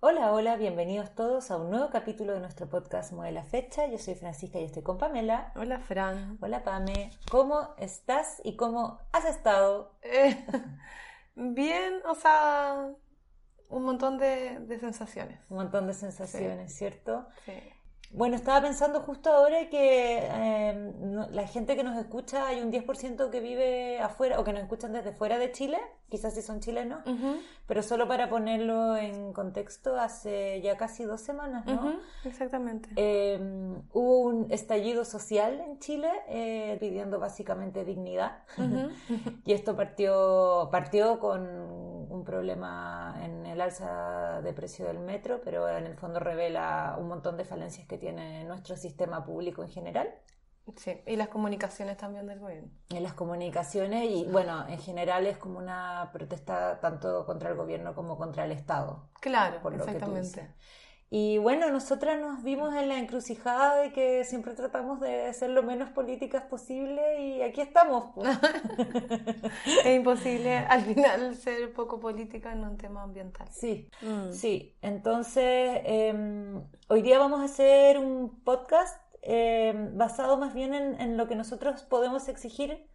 Hola, hola, bienvenidos todos a un nuevo capítulo de nuestro podcast Mueve la Fecha. Yo soy Francisca y estoy con Pamela. Hola, Fran. Hola, Pame. ¿Cómo estás y cómo has estado? Eh, bien, o sea, un montón de, de sensaciones. Un montón de sensaciones, ¿cierto? Sí. Bueno, estaba pensando justo ahora que eh, no- la gente que nos escucha, hay un 10% que vive afuera o que nos escuchan desde fuera de Chile, quizás si son chilenos, pero solo para ponerlo en contexto, hace ya casi dos semanas, ¿no? exactamente. Eh, hubo un estallido social en Chile eh, pidiendo básicamente dignidad. Y esto partió, partió con un problema en el alza de precio del metro, pero en el fondo revela un montón de falencias que tiene nuestro sistema público en general, Sí, y las comunicaciones también del gobierno. en las comunicaciones y bueno, en general es como una protesta tanto contra el gobierno como contra el Estado. Claro, por lo que tú exactamente. dices. Y bueno, nosotras nos vimos en la encrucijada de que siempre tratamos de ser lo menos políticas posible y aquí estamos. pues. Es imposible al final ser poco política en un tema ambiental. Sí, Mm. sí. Entonces, em, hoy día vamos a hacer un podcast em, basado más bien en, en lo que nosotros podemos exigir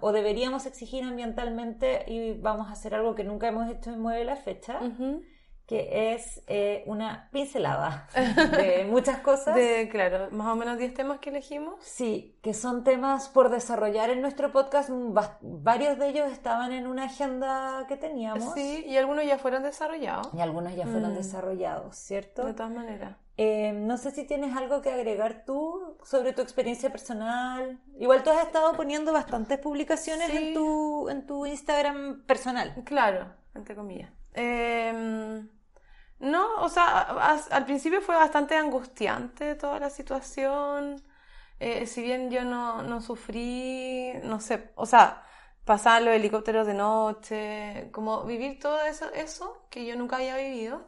o deberíamos exigir ambientalmente y vamos a hacer algo que nunca hemos hecho en Mueve la Fecha, Ujú. Que es eh, una pincelada de muchas cosas. De, claro, más o menos 10 temas que elegimos. Sí, que son temas por desarrollar en nuestro podcast. Varios de ellos estaban en una agenda que teníamos Sí, y algunos ya fueron desarrollados. y algunos ya fueron Mm. desarrollados, ¿cierto? De todas maneras. Eh, no sé si tienes algo que agregar tú sobre tu experiencia personal. Igual tú has estado poniendo bastantes publicaciones Sí. en, tu, en tu Instagram personal. Claro, entre comillas. Em, no, o sea, a- a- al principio fue bastante angustiante toda la situación. Eh, si bien yo no, no sufrí, no sé, o sea, pasar los helicópteros de noche, como vivir todo eso, eso que yo nunca había vivido,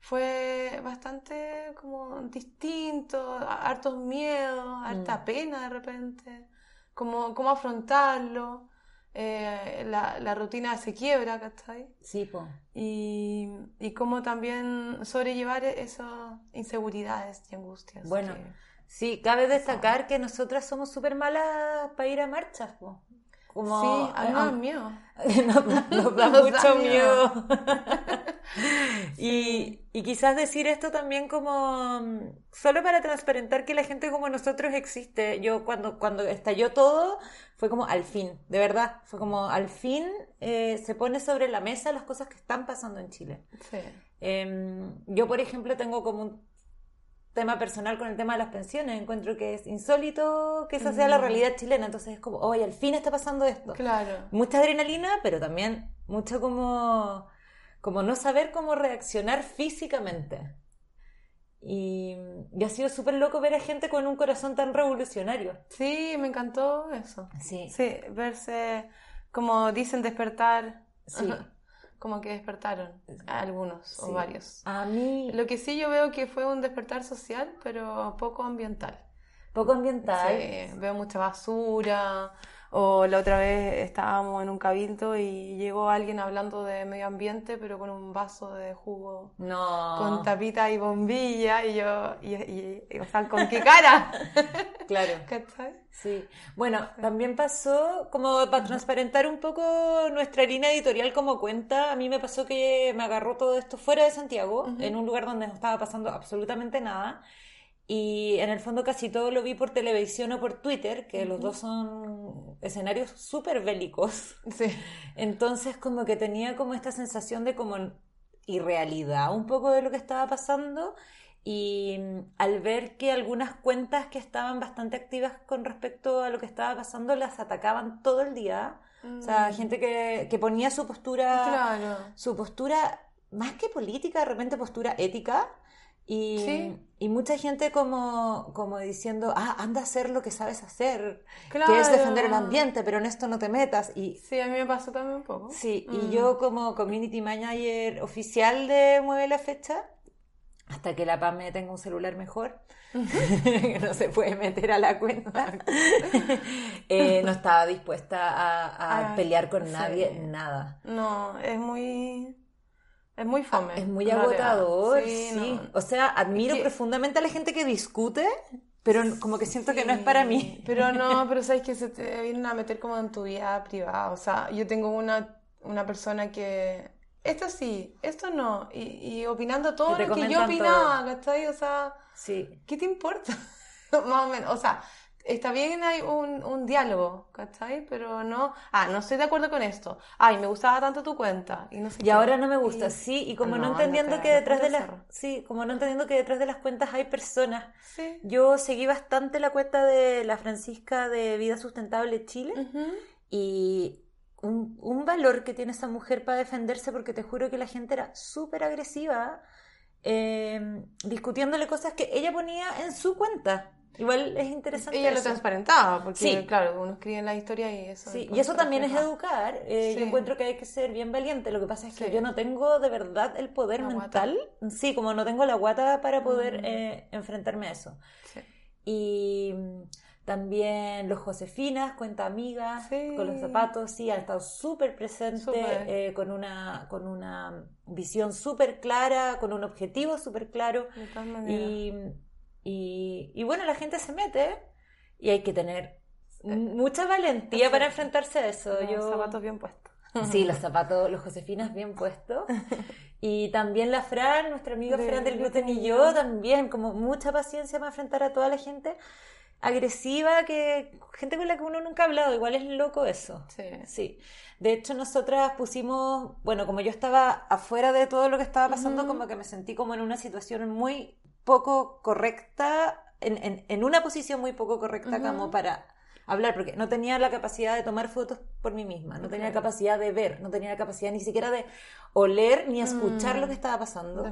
fue bastante como distinto, hartos miedos, harta pena de repente, como cómo afrontarlo, eh, la, la rutina se quiebra, ¿cachai? Sí, po. Y, y cómo también sobrellevar esas inseguridades y angustias. Bueno, que- sí, cabe destacar que nosotras somos súper malas para ir a marchas, po. Como, sí, a miedo. nos da, nos da Nos da mucho miedo. y, y quizás decir esto también como mm, solo para transparentar que la gente como nosotros existe. Yo cuando, cuando estalló todo fue como al fin, de verdad, fue como al fin eh, se pone sobre la mesa las cosas que están pasando en Chile. Sí. Em, yo, por ejemplo, tengo como un tema personal con el tema de las pensiones. Encuentro que es insólito que esa sea la realidad chilena. Entonces es como, oye, al fin está pasando esto Claro. mucha adrenalina, pero también mucho como, como no saber cómo reaccionar físicamente. Y, y ha sido súper loco ver a gente con un corazón tan revolucionario. Sí, me encantó eso. Sí, Sí, verse, como dicen, despertar. Sí. Como que despertaron algunos Sí. o varios. A mí, Lo que sí yo veo que fue un despertar social, pero poco ambiental. poco ambiental. Sí, veo mucha basura. O la otra vez estábamos en un cabildo y llegó alguien hablando de medio ambiente, pero con un vaso de jugo, No, con tapita y bombilla. Y yo, y, y- y- o sea, ¿con qué cara? claro. ¿Cachai? Sí. Bueno, también pasó, como para transparentar un poco nuestra línea editorial como cuenta, a mí me pasó que me agarró todo esto fuera de Santiago, en un lugar donde no estaba pasando absolutamente nada. Y en el fondo casi todo lo vi por televisión o por Twitter, que los dos son escenarios súper bélicos. Sí. Entonces como que tenía como esta sensación de como irrealidad un poco de lo que estaba pasando y mm, al ver que algunas cuentas que estaban bastante activas con respecto a lo que estaba pasando las atacaban todo el día. O sea, Mm. gente que, que ponía su postura, Claro. su postura más que política, de repente postura ética. Y, Sí. y mucha gente como, como diciendo, ah, anda a hacer lo que sabes hacer, Claro. que es defender el ambiente, pero en esto no te metas. Y Sí, a mí me pasó también un poco. Sí, y Mm. yo como community manager oficial de Mueve la Fecha, hasta que la PAM me tenga un celular mejor, que no se puede meter a la cuenta, eh, no estaba dispuesta a, a Ah, pelear con sí. nadie, nada. No, es muy... Es muy fome. Es muy agotador, Sí, sí. no. O sea, admiro que- profundamente a la gente que discute, pero como que siento que no es para mí. Pero no, pero sabes que se te vienen a meter como en tu vida privada. O sea, yo tengo una, una persona que. Esto sí, esto no. Y, y opinando todo Que lo que yo opinaba, ¿cachai? O sea, Sí. ¿qué te importa? Más o menos. O sea, está bien hay un, un diálogo, ¿cachai? Pero no. Ah, no estoy de acuerdo con esto. Ay, me gustaba tanto tu cuenta. Y no sé Y qué. ahora no me gusta, Y- sí, y como no, No, entendiendo no, que detrás de las, sí, como no entendiendo que detrás de las cuentas hay personas. Sí. Yo seguí bastante la cuenta de la Francisca de Vida Sustentable Chile y un, un valor que tiene esa mujer para defenderse, porque te juro que la gente era súper agresiva, eh, discutiéndole cosas que ella ponía en su cuenta. Igual es interesante. Ella lo transparentaba, porque Sí. claro, uno escribe en la historia y eso. Sí, y eso también es educar. Eh, Sí. Yo encuentro que hay que ser bien valiente. Lo que pasa es que Sí. yo no tengo de verdad el poder La guata. mental. Sí, como no tengo la guata para poder Mm. eh, enfrentarme a eso. Sí. Y también los Josefinas, cuenta amiga, Sí. con los zapatos, sí, han estado súper presentes, eh, con, una, con una visión súper clara, con un objetivo súper claro. De todas maneras. Y, y, y bueno, la gente se mete y hay que tener mucha valentía Sí. para enfrentarse a eso. Los Yo... zapatos bien puestos. Sí, los zapatos, los Josefinas bien puestos. Y también la Fran, nuestra amiga De Fran del gluten y gluten y yo, yo. también, como mucha paciencia para enfrentar a toda la gente agresiva, que gente con la que uno nunca ha hablado. Igual es loco eso. Sí. Sí. De hecho, nosotras pusimos, bueno, como yo estaba afuera de todo lo que estaba pasando, como que me sentí como en una situación muy poco correcta, en, en- en una posición muy poco correcta como para hablar, porque no tenía la capacidad de tomar fotos por mí misma, no tenía la Claro. capacidad de ver, no tenía la capacidad ni siquiera de oler ni escuchar Mm. lo que estaba pasando.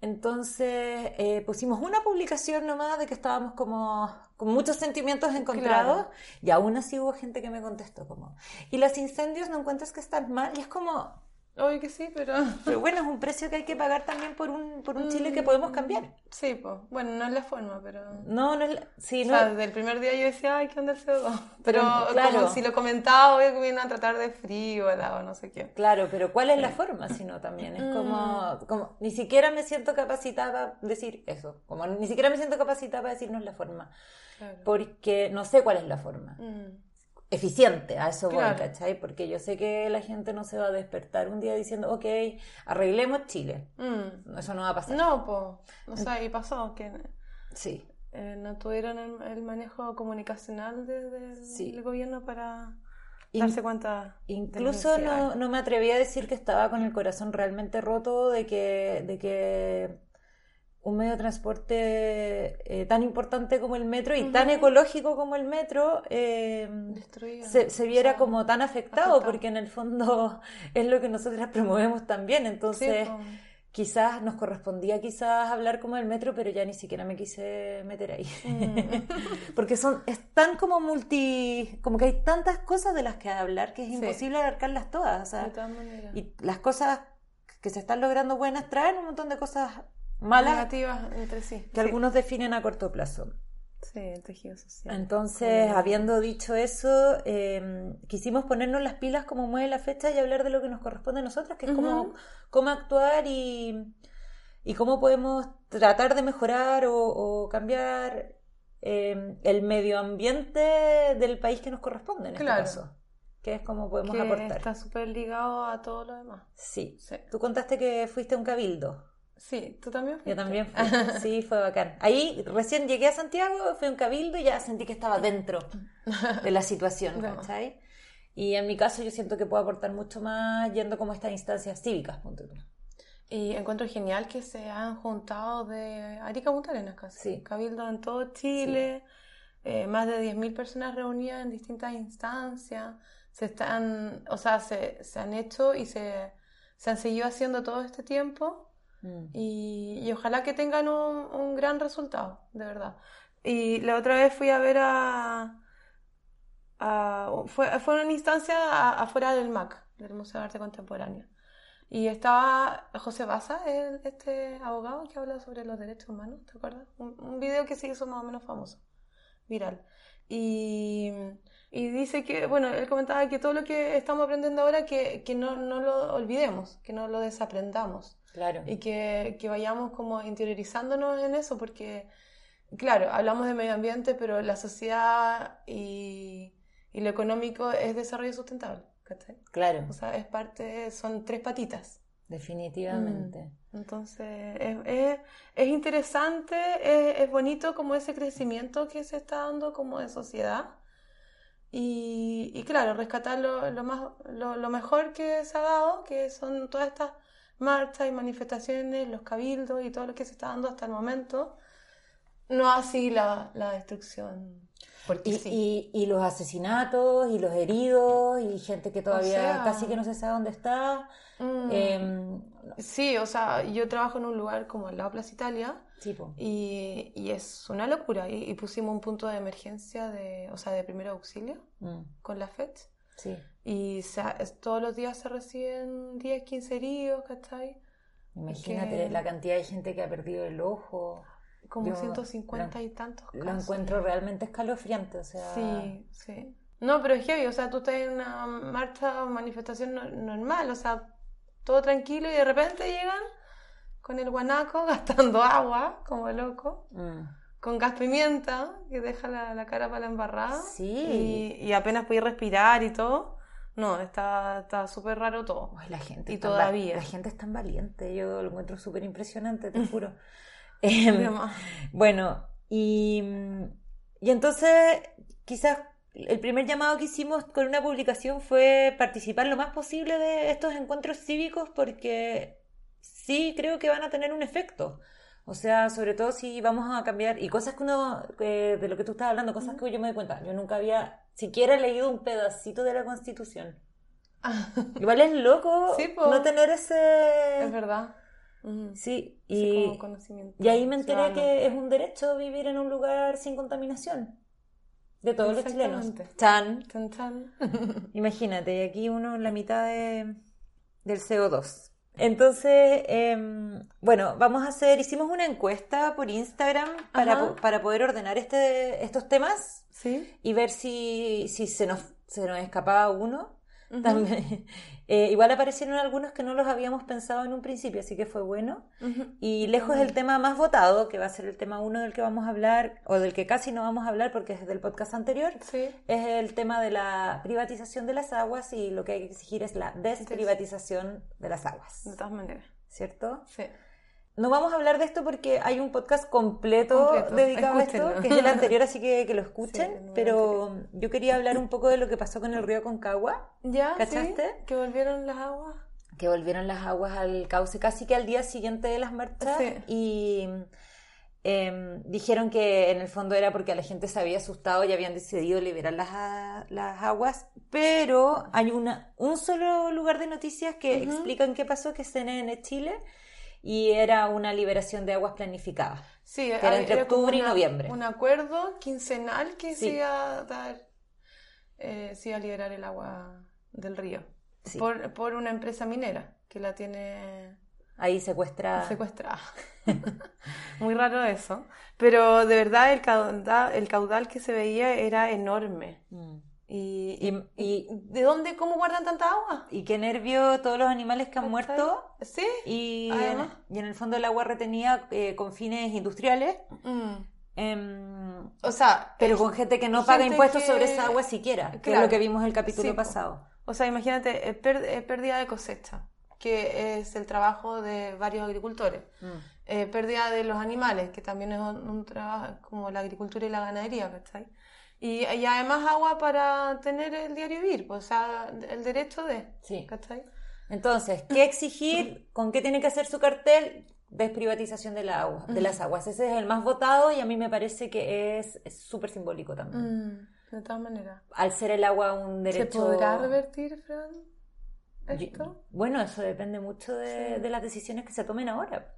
Entonces eh, pusimos una publicación nomás de que estábamos como con muchos sentimientos encontrados Claro. y aún así hubo gente que me contestó como, ¿y los incendios no encuentras que están mal? Y es como, Obvio que sí, pero. pero bueno, es un precio que hay que pagar también por un, por un Chile que Mm. podemos cambiar. Sí, pues. Bueno, no es la forma, pero. No, no es la- sí, O no, sea, desde el primer día yo decía, ay, ¿qué onda el CO2? Pero, claro. como si lo comentaba, obvio que iban a tratar de frío o no sé qué. Claro, pero ¿cuál es la forma? Si no, también es como, Mm. como, ni siquiera me siento capacitada para decir eso, como ni siquiera me siento capacitada para decir no es la forma, Claro. porque no sé cuál es la forma. Mm. Eficiente, a eso voy, Claro. ¿cachai? Porque yo sé que la gente no se va a despertar un día diciendo, ok, arreglemos Chile. Mm. Eso no va a pasar. No, pues. O sea, y pasó que Sí, eh, no tuvieron el, el manejo comunicacional desde el Sí. gobierno para darse cuenta. Incluso no, no me atreví a decir que estaba con el corazón realmente roto de que, de que un medio de transporte eh, tan importante como el metro y tan ecológico como el metro eh, se, se viera O sea, como tan afectado, afectado. porque en el fondo es lo que nosotras promovemos también. sí, Entonces, quizás nos correspondía quizás hablar como el metro, pero ya ni siquiera me quise meter ahí. Mm. Porque son, es tan como multi, como que hay tantas cosas de las que hablar que es Sí. imposible abarcarlas todas. O sea, De todas maneras. y las cosas que se están logrando buenas traen un montón de cosas malas Negativas entre sí. que sí. algunos definen a corto plazo. Sí, el tejido social. Entonces, habiendo dicho eso, eh, quisimos ponernos las pilas como mueve la fecha y hablar de lo que nos corresponde a nosotras, que es cómo, actuar y, y cómo podemos tratar de mejorar o, o cambiar eh, el medio ambiente del país que nos corresponde en Claro. este caso, que es cómo podemos que aportar. está súper ligado a todo lo demás. Sí. Sí. Tú contaste que fuiste a un cabildo. Sí, tú también Yo fuiste? también fui. Sí, fue bacán. Ahí recién llegué a Santiago, fui a un cabildo y ya sentí que estaba dentro de la situación. ¿cachai? Y en mi caso yo siento que puedo aportar mucho más yendo como a estas instancias cívicas, punto. Y encuentro genial que se han juntado de Arica Punta Arenas casi. Sí. Cabildo en todo Chile, eh, más de 10.000 personas reunidas en distintas instancias. Se están, o sea, se, se han hecho y se, se han seguido haciendo todo este tiempo. Mm. Y, ojalá que tengan un, gran resultado, de verdad. Y la otra vez fui a ver a... a- fue, fue una instancia afuera del MAC, del Museo de Arte Contemporáneo. Y estaba José Baza, este abogado que habla sobre los derechos humanos, ¿te acuerdas? Un, un video que se hizo más o menos famoso, viral. Y, y dice que, bueno, él comentaba que todo lo que estamos aprendiendo ahora, que, que no, no lo olvidemos, que no lo desaprendamos. Claro. Y que, que vayamos como interiorizándonos en eso, porque, claro, hablamos de medio ambiente, pero la sociedad y, y lo económico es desarrollo sustentable. ¿cachai? Claro, O sea, es parte, son tres patitas. definitivamente. Entonces, es, es, es interesante, es, es bonito como ese crecimiento que se está dando como de sociedad. Y, y claro, rescatar lo, lo más, lo, lo mejor que se ha dado, que son todas estas marchas y manifestaciones, los cabildos y todo lo que se está dando hasta el momento. No así la, la destrucción. Porque Y, sí. y, y los asesinatos y los heridos y gente que todavía sea- casi que no se sabe dónde está. Mm, Em, sí, o sea, yo trabajo en un lugar como el lado Plaza Italia. sí, po. Y, y es una locura. Y, y pusimos un punto de emergencia, de, o sea, de primer auxilio Mm, con la FED. Sí. Y se todos los días se reciben 10, 15 heridos, ¿cachai? Imagínate Que- la cantidad de gente que ha perdido el ojo. Como Yo 150 lo- y tantos Lo casos. encuentro realmente escalofriante, o sea... Sí, sí. No, pero es heavy, o sea, tú estás en una marcha o manifestación no- normal, o sea, todo tranquilo y de repente llegan con el guanaco gastando agua, como loco. mm, con gas pimienta, que deja la, la cara para la embarrada. Sí. Y, y apenas podía respirar y todo. No, está está súper raro todo. Ay, la gente Y todavía. La gente es tan valiente, yo lo encuentro súper impresionante, te juro. Em. Bueno, y, y entonces quizás el primer llamado que hicimos con una publicación fue participar lo más posible de estos encuentros cívicos porque sí creo que van a tener un efecto. O sea, sobre todo si vamos a cambiar, y cosas que uno, que- de lo que tú estás hablando, cosas que yo me doy cuenta, yo nunca había siquiera leído un pedacito de la Constitución. Igual es loco Sí, no tener ese... es verdad. Sí, y, y ahí me enteré ciudadano. que es un derecho vivir en un lugar sin contaminación. De todos los chilenos. Chan, Chan, chan. imagínate, aquí uno en la mitad de, del CO2. Entonces, em, bueno, vamos a hacer, hicimos una encuesta por Instagram para, para poder ordenar este, estos temas ¿Sí? y ver si, si se nos, se nos escapaba uno. También, eh, igual aparecieron algunos que no los habíamos pensado en un principio, así que fue bueno. Y lejos el tema más votado, que va a ser el tema uno del que vamos a hablar, o del que casi no vamos a hablar porque es del podcast anterior, Sí. es el tema de la privatización de las aguas y lo que hay que exigir es la desprivatización de las aguas, De todas maneras. ¿cierto? Sí. No vamos a hablar de esto porque hay un podcast completo, Completo, dedicado a esto, que es el anterior, así que que lo escuchen, pero yo quería hablar un poco de lo que pasó con el río Concagua. ¿Ya? ¿Cachaste? ¿Sí? Que volvieron las aguas. que volvieron las aguas al cauce casi que al día siguiente de las marchas Sí. y em, dijeron que en el fondo era porque la gente se había asustado y habían decidido liberar las, las aguas, pero hay una, un solo lugar de noticias que Ujú. explican qué pasó, que es CNN Chile, y era una liberación de aguas planificada. Sí, era entre octubre y noviembre. Un acuerdo quincenal que Sí. se iba a dar, eh, se iba a liberar el agua del río Sí. por, por una empresa minera que la tiene Ahí secuestrada. secuestrada. Muy raro eso. Pero de verdad el caudal, el caudal que se veía era enorme. Mm. Y, Y- y- ¿De dónde, cómo guardan tanta agua? Y qué nervio todos los animales que han muerto ¿Sí? Y, Además. y en el fondo el agua retenida eh, con fines industriales, Mm. em, O sea, pero con gente que no paga impuestos que- sobre esa agua siquiera, que es lo que vimos el capítulo Sí, pasado. O sea, imagínate, eh, eh, pérdida de cosecha, que es el trabajo de varios agricultores. Mm. Eh, pérdida de los animales, que también es un, un trabajo como la agricultura y la ganadería, ¿cachai? Y, y además agua para tener el diario vivir, pues, o sea, el derecho de, Sí. ¿cachai? Entonces, ¿qué exigir? ¿Con qué tiene que hacer su cartel? Desprivatización de, la agua, de las aguas. Ese es el más votado y a mí me parece que es súper simbólico también. Mm, de todas maneras. Al ser el agua un ¿Se derecho... podrá revertir, Fran? Yo- ¿Esto? Bueno, eso depende mucho de, Sí. de las decisiones que se tomen ahora.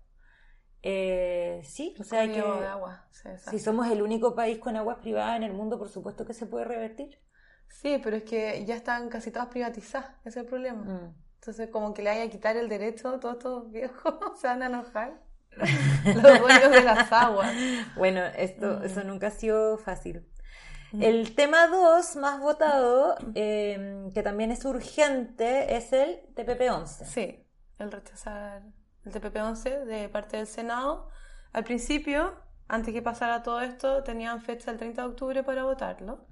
Eh, sí, o sea que... Agua. sí. Si somos el único país con aguas privadas en el mundo, por supuesto que se puede revertir. Sí, pero es que ya están casi todas privatizadas, ese es el problema. Mm. Entonces, como que le vaya a quitar el derecho, todos estos viejos se van a enojar. Los dueños de las aguas. Bueno, esto, Mm. eso nunca ha sido fácil. El tema 2 más votado, eh, que también es urgente, es el TPP-11. Sí, el rechazar el TPP-11 de parte del Senado. Al principio, antes que pasara todo esto, tenían fecha el 30 de octubre para votarlo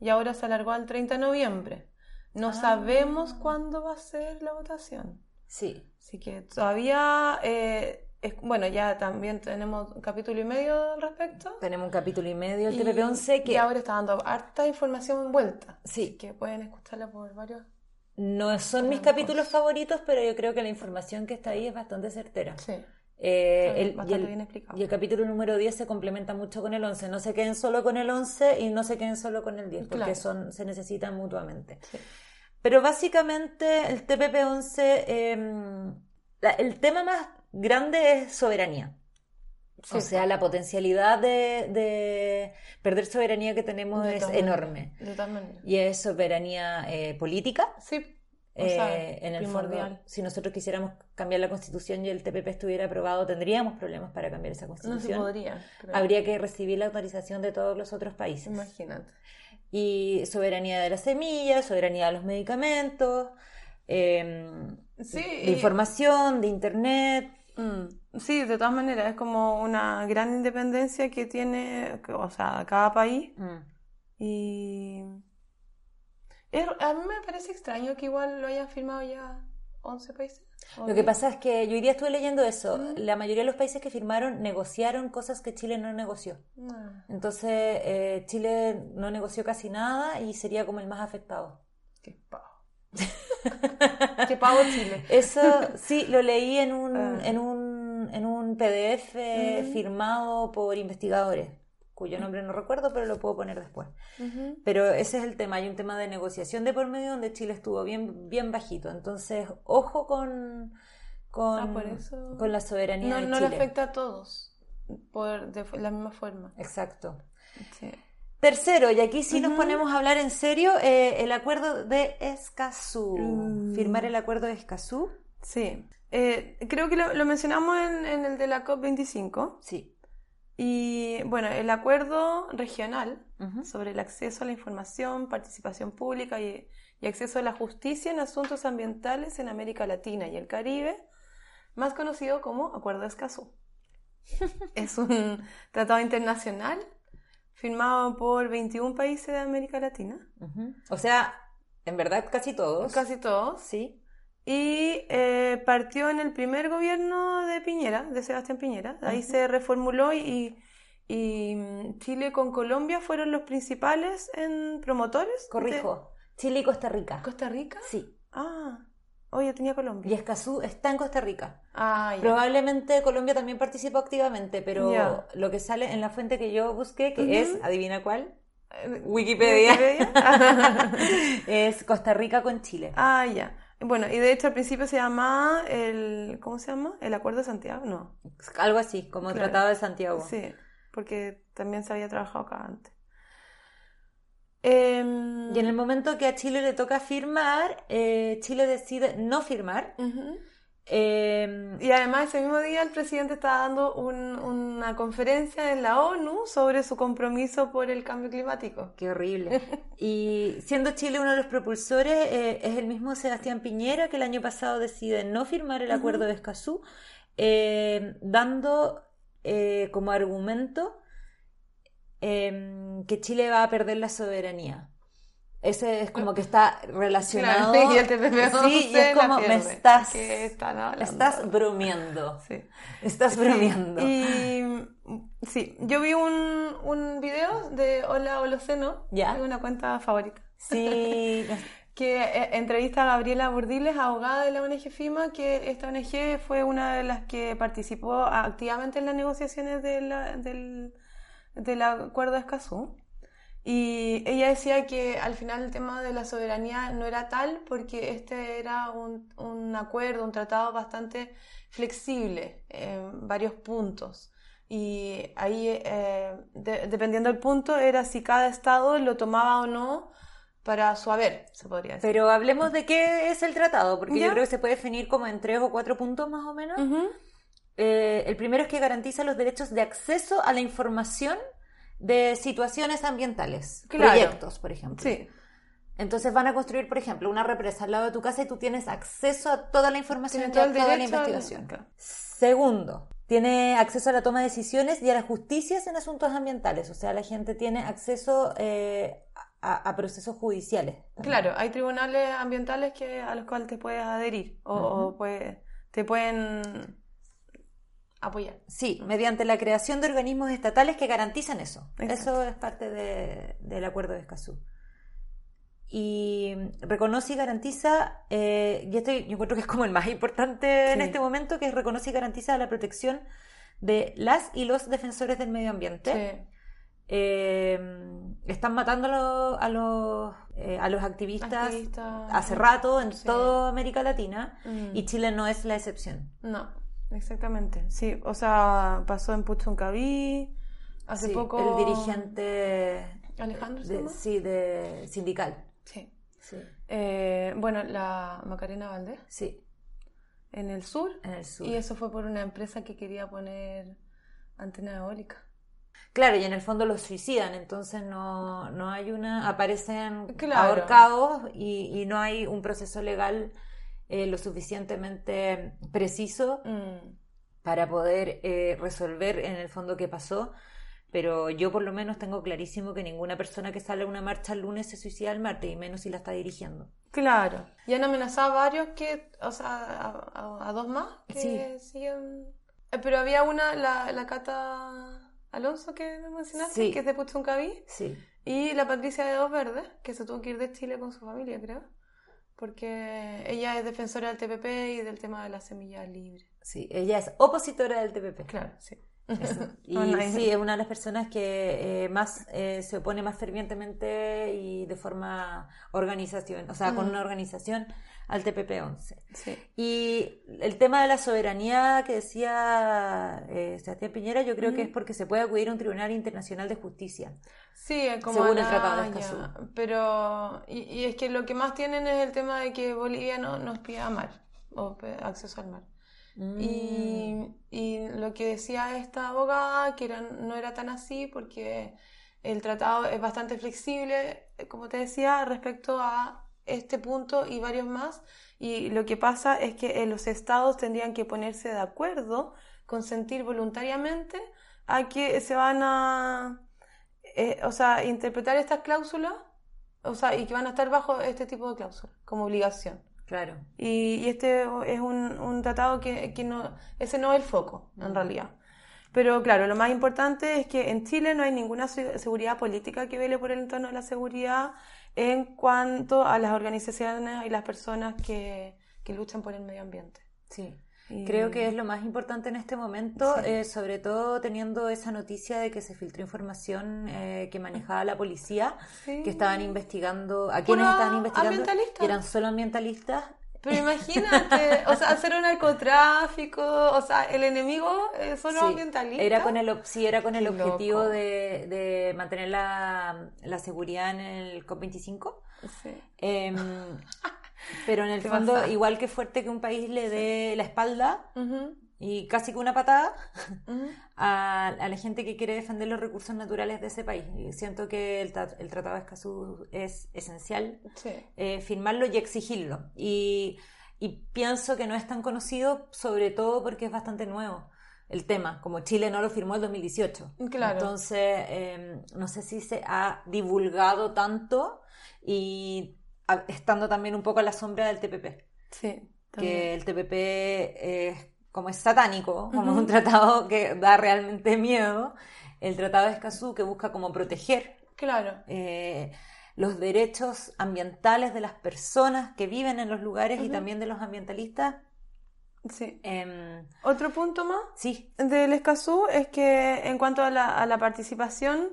y ahora se alargó al 30 de noviembre. No Ah. sabemos cuándo va a ser la votación. Sí. Así que todavía, eh, es- bueno, ya también tenemos un capítulo y medio al respecto. Tenemos un capítulo y medio del Y- TPP-11 que y ahora está dando harta información envuelta. Sí. Así que pueden escucharla por varios. No son mis capítulos cosa. favoritos, pero yo creo que la información que está ahí es bastante certera. Sí. Eh, el- y, el, bien explicado. y el capítulo número 10 se complementa mucho con el 11. No se queden solo con el 11 y no se queden solo con el 10, porque Claro. son, se necesitan mutuamente. Sí. Pero básicamente el TPP-11, eh, la- el tema más grande es soberanía. O sea, la potencialidad de, de perder soberanía que tenemos De es enorme. De todas maneras. Y es soberanía eh, política. Sí. O Eh, sea, en el primordial. fondo, si nosotros quisiéramos cambiar la constitución y el TPP estuviera aprobado, tendríamos problemas para cambiar esa No se constitución. podría. creo. Habría que recibir la autorización de todos los otros países. Imagínate. Y soberanía de las semillas, soberanía de los medicamentos, eh, Sí, de y- información, de internet. Mm, Sí, de todas maneras, es como una gran independencia que tiene, o sea, cada país. Mm. Y es- a mí me parece extraño que igual lo hayan firmado ya 11 países. ¿o Lo que pasa es que yo hoy día estuve leyendo eso. Mm. La mayoría de los países que firmaron negociaron cosas que Chile no negoció. Ah, Entonces, eh, Chile no negoció casi nada y sería como el más afectado. qué. Qué pavo Chile. Eso sí, lo leí en un, Ah. en un, en un PDF Mm. firmado por investigadores, cuyo nombre no recuerdo, pero lo puedo poner después. Pero ese es el tema, hay un tema de negociación de por medio donde Chile estuvo bien, bien bajito. Entonces, ojo con, con, Ah, por eso- con la soberanía No, de no le afecta a todos por, de la misma forma. Exacto. Sí. Tercero, y aquí sí nos ponemos a hablar en serio, eh, el acuerdo de Escazú. Mm. Firmar el acuerdo de Escazú. Sí. Eh, creo que lo, lo mencionamos en, en el de la COP25. Sí. Y bueno, el acuerdo regional sobre el acceso a la información, participación pública y, y acceso a la justicia en asuntos ambientales en América Latina y el Caribe, más conocido como Acuerdo de Escazú. es un tratado internacional firmado por 21 países de América Latina. O sea, en verdad casi todos. casi todos, Sí. y eh, partió en el primer gobierno de Piñera, de Sebastián Piñera. Ahí se reformuló y, y, mm, Chile con Colombia fueron los principales en promotores. de- Corrijo. Chile y Costa Rica. ¿Costa Rica? Sí. Ah, oye, tenía Y Colombia. Escazú está en Costa Rica. Ah. Probablemente Colombia también participó activamente, pero lo que sale en la fuente que yo busqué, que es, adivina cuál, Eh, Wikipedia, Wikipedia. es Costa Rica con Chile. ah, ya. Bueno, y de hecho al principio se llamaba el, ¿cómo se llama? El Acuerdo de Santiago, no. Algo así, como Claro. Tratado de Santiago. Sí, porque también se había trabajado acá antes. Em, Y en el momento que a Chile le toca firmar, eh, Chile decide no firmar. Eh, Y además ese mismo día el presidente estaba dando un- una conferencia en la ONU sobre su compromiso por el cambio climático. Qué horrible. Y siendo Chile uno de los propulsores, eh, es el mismo Sebastián Piñera que el año pasado decide no firmar el acuerdo de Escazú, eh, dando eh, como argumento em, que Chile va a perder la soberanía. Ese es como que está relacionado. Claro, y el TPP-11 Sí, y es como me estás, estás bromeando. Sí. Estás bromeando. Y sí, yo vi un, un video de Hola Holoceno, Ya. es una cuenta favorita, Sí, que eh, entrevista a Gabriela Burdiles, abogada de la ONG FIMA, que esta ONG fue una de las que participó activamente en las negociaciones de la- del, del acuerdo de Escazú. Y ella decía que al final el tema de la soberanía no era tal porque este era un, un acuerdo, un tratado bastante flexible en varios puntos. Y ahí, eh, de- dependiendo del punto, era si cada estado lo tomaba o no para su haber, se podría decir. pero hablemos de qué es el tratado, porque ¿Ya? yo creo que se puede definir como en tres o cuatro puntos más o menos. Eh, el primero es que garantiza los derechos de acceso a la información de situaciones ambientales, Claro. proyectos, por ejemplo. Sí, Entonces van a construir, por ejemplo, una represa al lado de tu casa y tú tienes acceso a toda la información y toda la al- investigación. Claro. Segundo, tiene acceso a la toma de decisiones y a las justicias en asuntos ambientales. O sea, la gente tiene acceso eh, a, a procesos judiciales. también. Claro, hay tribunales ambientales que, a los cuales te puedes adherir o, o puede- te pueden apoyar. Sí, mediante la creación de organismos estatales que garantizan eso. Exacto. Eso es parte de- del acuerdo de Escazú. Y reconoce y garantiza, eh, y esto yo encuentro que es como el más importante en Sí. este momento, que es reconoce y garantiza la protección de las y los defensores del medio ambiente. Sí. Eh, están matando a los, eh, a los activistas Activistas. hace rato en Sí. toda América Latina Mm. y Chile no es la excepción. No, exactamente. Sí, o sea, pasó en Puchuncaví, hace Sí, poco... El dirigente Alejandro de, sí, de sindical. Sí. Sí, Eh, bueno, la Macarena Valdés, sí, en el sur. en el sur. Y eso fue por una empresa que quería poner antena eólica. Claro, y en el fondo los suicidan, entonces no, no hay una, aparecen Claro. ahorcados y, y no hay un proceso legal eh, lo suficientemente preciso Mm. para poder eh, resolver en el fondo qué pasó. Pero yo por lo menos tengo clarísimo que ninguna persona que sale a una marcha el lunes se suicida el martes, y menos si la está dirigiendo. Claro. Y han amenazado a varios que, o sea, a, a- a dos más que Sí. siguen. Eh, Pero había una, la, la Cata Alonso que me mencionaste, Sí. que es de Puchuncaví, Sí, y la Patricia de Dos Verdes, que se tuvo que ir de Chile con su familia, creo. Porque ella es defensora del TPP y del tema de las semillas libres. sí, ella es opositora del TPP. Claro, sí. Eso. Y sí, es una de las personas que eh, más eh, se opone más fervientemente y de forma organización, o sea, con una organización al TPP-11. Sí. Y el tema de la soberanía que decía eh, Sebastián Piñera, yo creo que es porque se puede acudir a un tribunal internacional de justicia. Sí, como Según a el la Tratado de Escazú. Pero, y, y es que lo que más tienen es el tema de que Bolivia no nos pida mar, o pe- acceso al mar. Mm. Y, lo que decía esta abogada, que era, no era tan así porque el tratado es bastante flexible, eh, como te decía, respecto a este punto y varios más. Y lo que pasa es que eh, los estados tendrían que ponerse de acuerdo, consentir voluntariamente a que se van a, eh, o sea, interpretar estas cláusulas, o sea, y que van a estar bajo este tipo de cláusulas como obligación. Claro. Y, y este es un, un tratado que, que no, ese no es el foco, en realidad. Pero claro, lo más importante es que en Chile no hay ninguna se- seguridad política que vele por el entorno de la seguridad en cuanto a las organizaciones y las personas que, que luchan por el medio ambiente. Sí. Creo que es lo más importante en este momento, Sí. eh, sobre todo teniendo esa noticia de que se filtró información eh, que manejaba la policía, Sí. que estaban investigando, a quienes estaban investigando, eran solo ambientalistas. Pero imagínate, o sea, hacer un narcotráfico, o sea, el enemigo eh, son los Sí, ambientalistas. Era con el, sí, era con el Qué objetivo de, de mantener la, la seguridad en el COP25. Sí. Pero en el Te fondo, pasa. igual que fuerte que un país le dé la espalda y casi que una patada a, a la gente que quiere defender los recursos naturales de ese país. Y siento que el, tra- el Tratado de Escazú es esencial Sí. eh, firmarlo y exigirlo. Y, y pienso que no es tan conocido, sobre todo porque es bastante nuevo el tema, como Chile no lo firmó el 2018. Claro. Entonces, eh, no sé si se ha divulgado tanto y estando también un poco a la sombra del TPP, Sí. también. que el TPP es como es satánico, como es un tratado que da realmente miedo, el Tratado de Escazú que busca como proteger Claro. eh, los derechos ambientales de las personas que viven en los lugares y también de los ambientalistas. Sí. em, Otro punto más sí, del Escazú es que en cuanto a la, a la participación,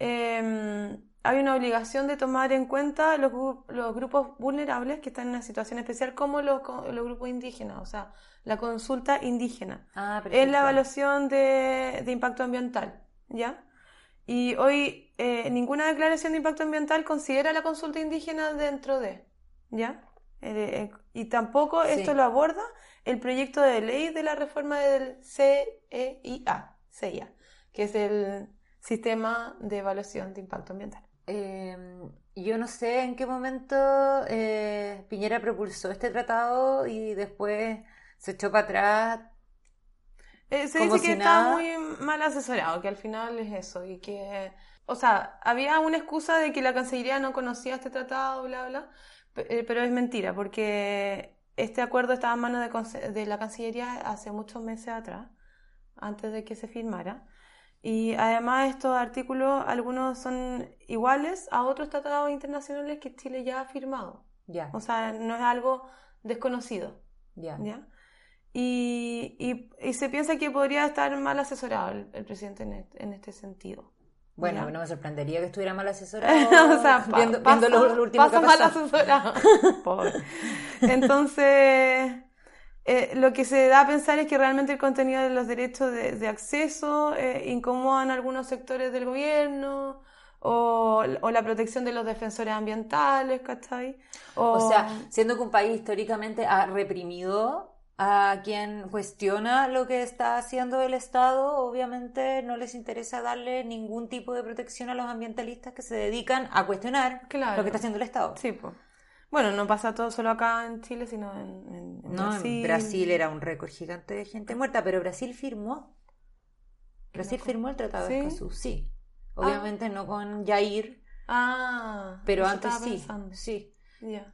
eh, hay una obligación de tomar en cuenta los, los grupos vulnerables que están en una situación especial, como los, los grupos indígenas, o sea, la consulta indígena. ah, Es la evaluación de, de impacto ambiental, ¿ya? Y hoy eh, ninguna declaración de impacto ambiental considera la consulta indígena dentro de, ¿ya? Eh, eh, y tampoco Sí. esto lo aborda el proyecto de ley de la reforma del CEIA, CIA, que es el sistema de evaluación de impacto ambiental. Em, yo no sé en qué momento eh, Piñera propulsó este tratado y después se echó para atrás. Eh, se Como dice que si estaba nada. muy mal asesorado, que al final es eso, y que, o sea, había una excusa de que la Cancillería no conocía este tratado, bla, bla, eh, pero es mentira, porque este acuerdo estaba en manos de la Cancillería hace muchos meses atrás, antes de que se firmara. Y además estos artículos, algunos son iguales a otros tratados internacionales que Chile ya ha firmado. Ya, O sea, no es algo desconocido. ya. ¿ya? Y, y- y se piensa que podría estar mal asesorado el, el presidente en en este sentido. Bueno, ¿Ya? no me sorprendería que estuviera mal asesorado. o sea, pa- viendo, pasa, viendo lo, lo último pasa que mal asesorado. Pobre. Entonces, eh, lo que se da a pensar es que realmente el contenido de los derechos de, de acceso eh, incomodan a algunos sectores del gobierno. O, o la protección de los defensores ambientales, ¿cachai? O sea, siendo que un país históricamente ha reprimido a quien cuestiona lo que está haciendo el Estado, obviamente no les interesa darle ningún tipo de protección a los ambientalistas que se dedican a cuestionar Claro. lo que está haciendo el Estado. Sí, pues. Bueno, no pasa todo solo acá en Chile, sino en, en- en No, Brasil. en Brasil era un récord gigante de gente muerta, pero Brasil firmó. Brasil firmó el Tratado ¿Sí? de Escazú, sí. Obviamente no con Jair, Ah, pero antes sí, pensando. sí.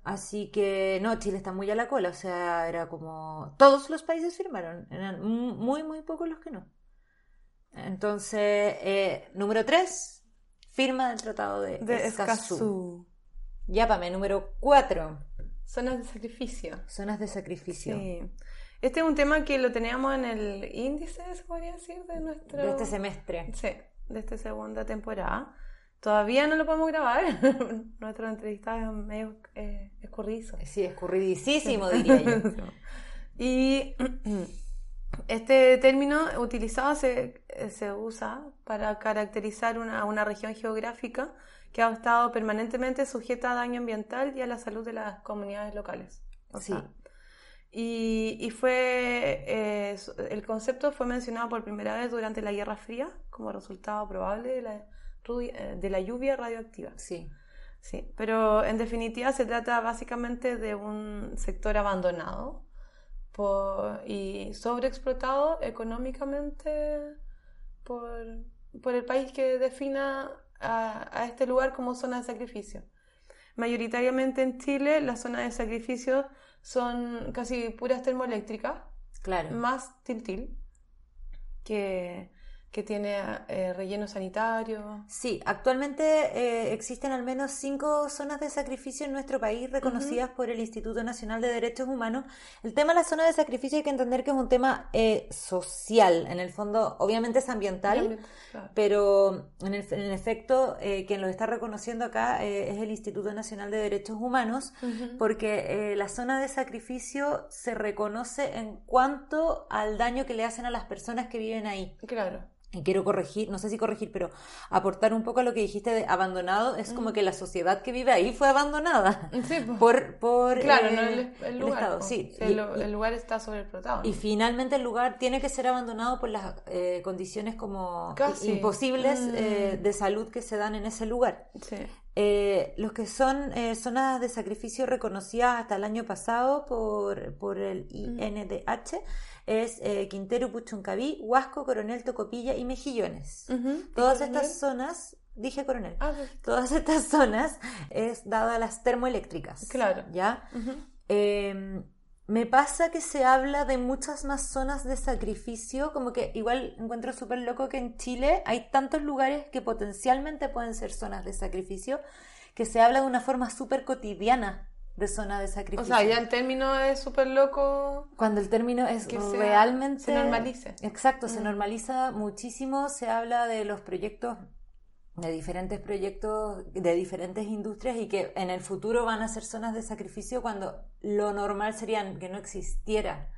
Así que no, Chile está muy a la cola, o sea, era como todos los países firmaron, eran mu- muy muy pocos los que no. Entonces, eh, número 3, firma del Tratado de, De Escazú. Escazú. Yápame, número 4, Zonas de sacrificio. zonas de sacrificio. Sí. Este es un tema que lo teníamos en el índice, se podría decir, de nuestro... De este semestre. Sí, de esta segunda temporada. Todavía no lo podemos grabar. Nuestro entrevistado es medio eh, escurridizo. Sí, escurridísimo, diría yo. y este término utilizado se, se usa para caracterizar una, una región geográfica que ha estado permanentemente sujeta a daño ambiental y a la salud de las comunidades locales. O Sí. sea, y, y fue eh, el concepto fue mencionado por primera vez durante la Guerra Fría como resultado probable de la, eh, de la lluvia radioactiva. Sí. Sí, pero en definitiva se trata básicamente de un sector abandonado por- y sobreexplotado económicamente por, por el país que defina a, a este lugar como zona de sacrificio. Mayoritariamente en Chile las zonas de sacrificio son casi puras termoeléctricas, Claro. más Tiltil, que, que tiene eh, relleno sanitario. Sí, actualmente eh, existen al menos cinco zonas de sacrificio en nuestro país reconocidas por el Instituto Nacional de Derechos Humanos. El tema de la zona de sacrificio hay que entender que es un tema eh, social, en el fondo obviamente es ambiental, Claro. pero en, el- en efecto eh, quien lo está reconociendo acá es el Instituto Nacional de Derechos Humanos porque la zona de sacrificio se reconoce en cuanto al daño que le hacen a las personas que viven ahí. Claro. Y quiero corregir, no sé si corregir, pero aportar un poco a lo que dijiste de abandonado, es como que la sociedad que vive ahí fue abandonada Sí, pues. por, por Claro, eh, no el, el lugar. Estado. pues. Sí. Sí, Y- el, el lugar está sobreexplotado. ¿no? y finalmente el lugar tiene que ser abandonado por las eh, condiciones como Casi. imposibles Mm. eh, de salud que se dan en ese lugar. Sí. Eh, los que son eh, zonas de sacrificio reconocidas hasta el año pasado por, por el INDH es eh, Quintero, Puchuncaví, Huasco, Coronel, Tocopilla y Mejillones. Todas ¿Y estas zonas, dije Coronel, Ah, todas estas zonas es dada las termoeléctricas. Claro. ¿Ya? Eh, me pasa que se habla de muchas más zonas de sacrificio, como que igual encuentro súper loco que en Chile hay tantos lugares que potencialmente pueden ser zonas de sacrificio, que se habla de una forma súper cotidiana de zona de O sacrificio. sea, ya el término es súper loco. Cuando el término es Que sea- realmente... se normalice. Exacto, se Mm. normaliza muchísimo, se habla de los proyectos, de diferentes proyectos de diferentes industrias y que en el futuro van a ser zonas de sacrificio cuando lo normal sería que no existiera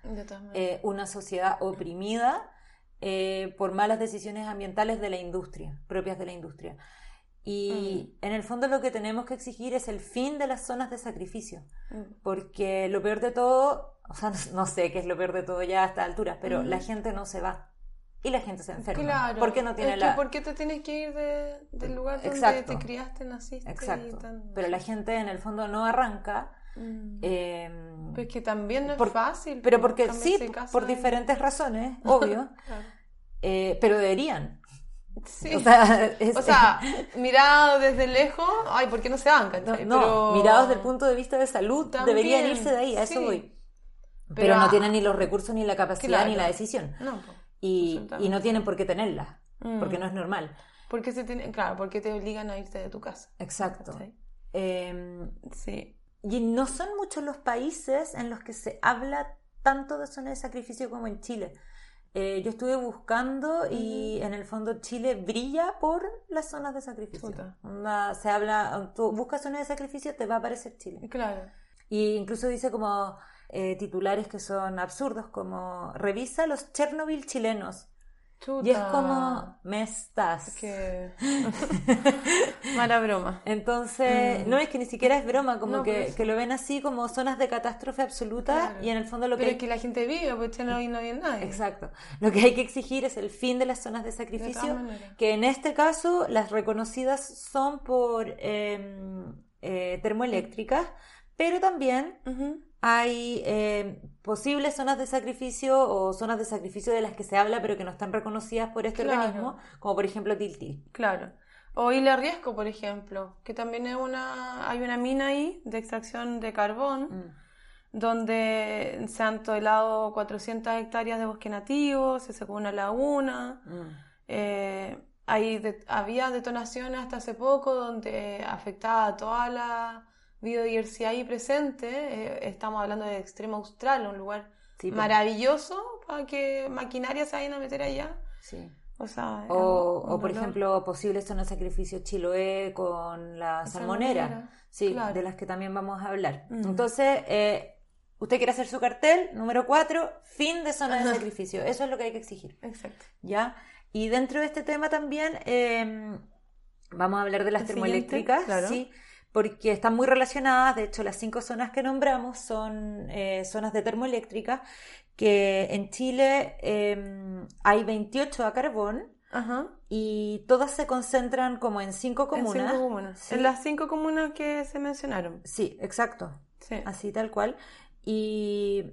eh, una sociedad oprimida eh, por malas decisiones ambientales de la industria, propias de la industria. Y en el fondo lo que tenemos que exigir es el fin de las zonas de sacrificio, Mm. porque lo peor de todo, o sea, no, sé qué es lo peor de todo ya a estas alturas, pero Ujú. la gente no se va. y la gente se enferma. Claro. Porque no tiene es la... que ¿Por qué te tienes que ir de- del lugar donde Exacto. te criaste, naciste? y Exacto. tan- Pero la gente en el fondo no arranca. Mm. eh, Pero es que también no es por- fácil. pero porque sí, por y- diferentes razones, obvio. Claro. eh, pero deberían. Sí. O sea, es- O sea, mirado desde lejos, ay, ¿por qué no se van? no, cachai? no, Pero- mirados desde el punto de vista de salud, También, deberían irse de ahí, a eso sí. voy. Pero, Pero no tienen ni los recursos, ni la capacidad, Claro. ni la decisión. No. Y, y no tienen por qué tenerla, Mm. porque no es normal. ¿Por qué se tiene, claro, porque te obligan a irte de tu casa. Exacto. Eh, Sí. y no son muchos los países en los que se habla tanto de zona de sacrificio como en Chile. Eh, yo estuve buscando y en el fondo Chile brilla por las zonas de sacrificio. Se habla, tú buscas zonas de sacrificio, te va a aparecer Chile. Claro. Y incluso dice como eh, titulares que son absurdos, como revisa los Chernobyl chilenos. Chuta. Y es como, me estás. Que... Mala broma. Entonces, no es que ni siquiera es broma, como Mm. No, que, que lo ven así como zonas de catástrofe absoluta Claro. y en el fondo lo que Pero hay es que la gente vive, pues Chernobyl no vive nadie. Exacto. Lo que hay que exigir es el fin de las zonas de sacrificio, que en este caso las reconocidas son por eh, eh, termoeléctricas, pero también. Hay eh, posibles zonas de sacrificio o zonas de sacrificio de las que se habla pero que no están reconocidas por este Claro. organismo, como por ejemplo Tiltil. Claro. O Isla Riesco, por ejemplo, que también es una, hay una mina ahí de extracción de carbón, Mm. donde se han toelado 400 hectáreas de bosque nativo, se secó una laguna, Mm. eh, hay de- había detonaciones hasta hace poco donde afectaba a toda la biodiversidad ahí presente. eh, estamos hablando de extremo austral, un lugar Sí, maravilloso para que maquinaria se vayan a meter allá. Sí. O sea, O, un o, por ejemplo, posibles zonas de sacrificio Chiloé con la salmonera, salmonera, sí, claro. de las que también vamos a hablar. Mm. Entonces, eh, usted quiere hacer su cartel, número 4, fin de zona de sacrificio. Eso es lo que hay que exigir, Exacto. ¿ya? Y dentro de este tema también eh, vamos a hablar de las termoeléctricas, claro. sí, porque están muy relacionadas. De hecho, las cinco zonas que nombramos son eh, zonas de termoeléctricas, que en Chile eh, hay 28 a carbón. Ajá. Y todas se concentran como en cinco En comunas. cinco comunas. Sí. En las cinco comunas que se mencionaron. Sí, exacto. Sí. Así tal cual. Y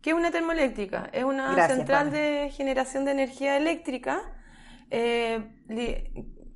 ¿Qué es una termoeléctrica? Es una Gracias, central Pame. de generación de energía eléctrica eh,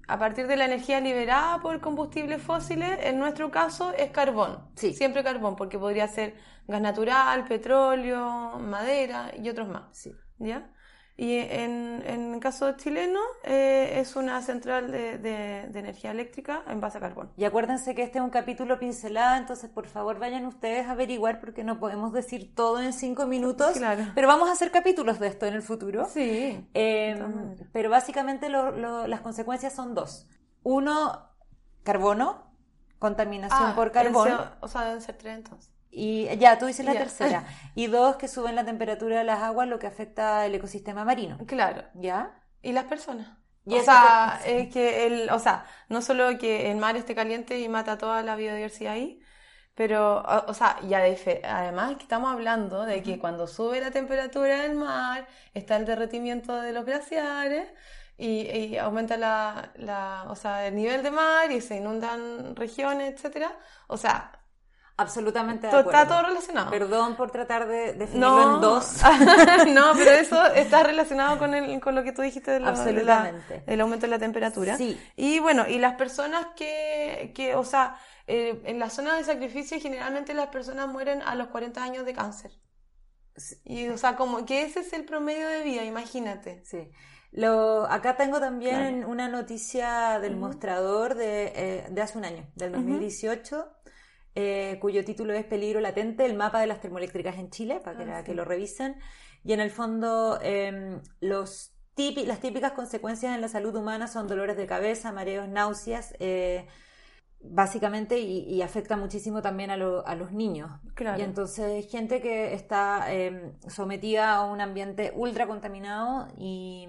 a partir de la energía liberada por combustibles fósiles. En nuestro caso es carbón. Sí. Siempre carbón, porque podría ser gas natural, petróleo, madera y otros más. sí. ¿Ya? Y en, en el caso chileno eh, es una central de, de- de energía eléctrica en base a carbón. Y acuérdense que este es un capítulo pincelada, entonces por favor vayan ustedes a averiguar porque no podemos decir todo en cinco minutos. Claro. Pero vamos a hacer capítulos de esto en el futuro. Sí. Eh, maneras. pero básicamente lo- lo- las consecuencias son dos. Uno, carbono, contaminación Ah, por el carbón. CO o sea, deben ser tres entonces. Y ya, tú dices la Ya. tercera. Y dos, que suben la temperatura de las aguas, lo que afecta el ecosistema marino. Claro. ¿Ya? ¿Y las personas? Y o sea, es que el, o sea, no solo que el mar esté caliente y mata toda la biodiversidad ahí, pero, o, o sea, y ade- además que estamos hablando de que cuando sube la temperatura del mar, está el derretimiento de los glaciares y, y aumenta la, la, o sea, el nivel de mar y se inundan regiones, etcétera. O sea, Absolutamente de to- está acuerdo. todo relacionado. Perdón por tratar de definirlo en dos. no, pero eso está relacionado con, el, con lo que tú dijiste de lo- de la- Absolutamente. del aumento de la temperatura. Sí. Y bueno, y las personas que, que o sea, eh, en las zonas de sacrificio generalmente las personas mueren a los 40 años de cáncer. Y, o sea, como que ese es el promedio de vida, imagínate. Sí. Lo, acá tengo también Claro. una noticia del mostrador de, eh, de hace un año, del 2018, eh, cuyo título es Peligro latente, el mapa de las termoeléctricas en Chile, para que, Ah, sí. que lo revisen. Y en el fondo, eh, los las típicas consecuencias en la salud humana son dolores de cabeza, mareos, náuseas, eh, básicamente, y, y afecta muchísimo también a, lo- a los niños. Claro. Y entonces, gente que está eh, sometida a un ambiente ultra contaminado y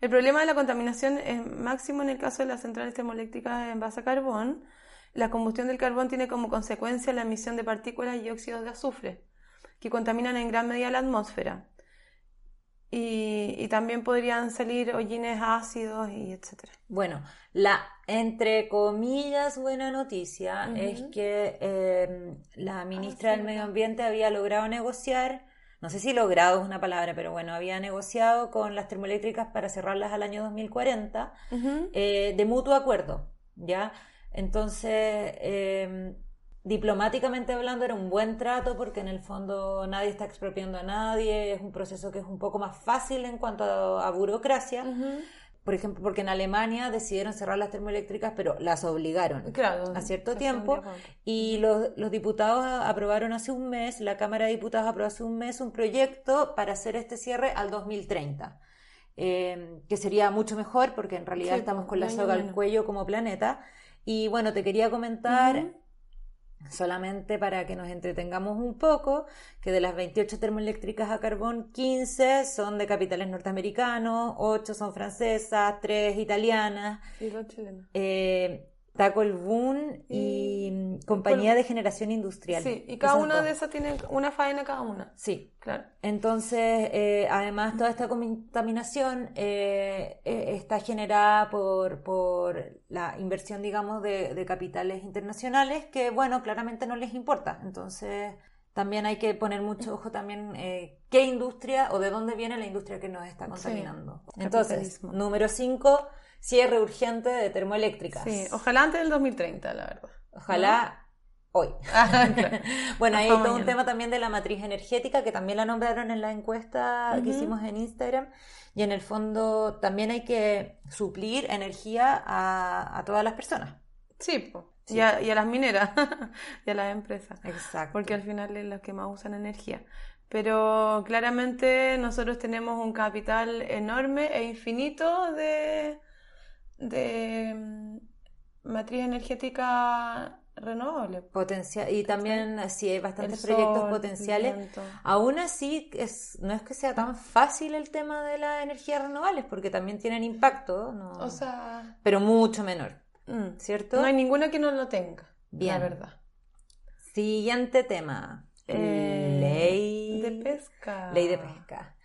El problema de la contaminación es máximo en el caso de las centrales termoeléctricas en base a carbón. La combustión del carbón tiene como consecuencia la emisión de partículas y óxidos de azufre, que contaminan en gran medida la atmósfera. Y, y también podrían salir hollines ácidos y etcétera. Bueno, la entre comillas buena noticia es que em, la ministra del Medio Ambiente había logrado negociar, no sé si logrado es una palabra, pero bueno, había negociado con las termoeléctricas para cerrarlas al año 2040 eh, de mutuo acuerdo, ¿ya? Entonces, em, diplomáticamente hablando era un buen trato porque en el fondo nadie está expropiando a nadie, es un proceso que es un poco más fácil en cuanto a, burocracia. Por ejemplo, porque en Alemania decidieron cerrar las termoeléctricas, pero las obligaron a cierto tiempo. Y los, los, diputados aprobaron hace un mes, la Cámara de Diputados aprobó hace un mes un proyecto para hacer este cierre al 2030. Eh, que sería mucho mejor porque en realidad estamos con la soga al cuello como planeta. Y bueno, te quería comentar solamente para que nos entretengamos un poco, que de las 28 termoeléctricas a carbón, 15 son de capitales norteamericanos, 8 son francesas, 3 italianas. Y dos chilenas. Eh, Taco el Boom y, Compañía de Generación Industrial. Sí, y cada una de esas tiene una faena cada una. Sí, claro. Entonces, eh, además, toda esta contaminación eh, eh, está generada por, por, la inversión, digamos, de, de, capitales internacionales que, bueno, claramente no les importa. Entonces, también hay que poner mucho ojo también qué industria o de dónde viene la industria que nos está contaminando. Entonces, número 5 cierre urgente de termoeléctricas. Sí, ojalá antes del 2030, la verdad. Ojalá hoy. Ah, bueno, hay todo un tema también de la matriz energética, que también la nombraron en la encuesta que hicimos en Instagram. Y en el fondo también hay que suplir energía a, todas las personas. Sí, Y, a, las mineras y a las empresas. Exacto. Porque al final es las que más usan energía. Pero claramente nosotros tenemos un capital enorme e infinito de, de mm, matriz energética renovable. Potencial, y también sí hay bastantes proyectos potenciales. Aún así, es, no es que sea tan fácil el tema de las energías renovables, porque también tienen impacto, o sea, pero mucho menor, mm, ¿cierto? No hay ninguna que no lo tenga, Bien. la verdad. Siguiente tema. Eh, ley de pesca. Ley de pesca.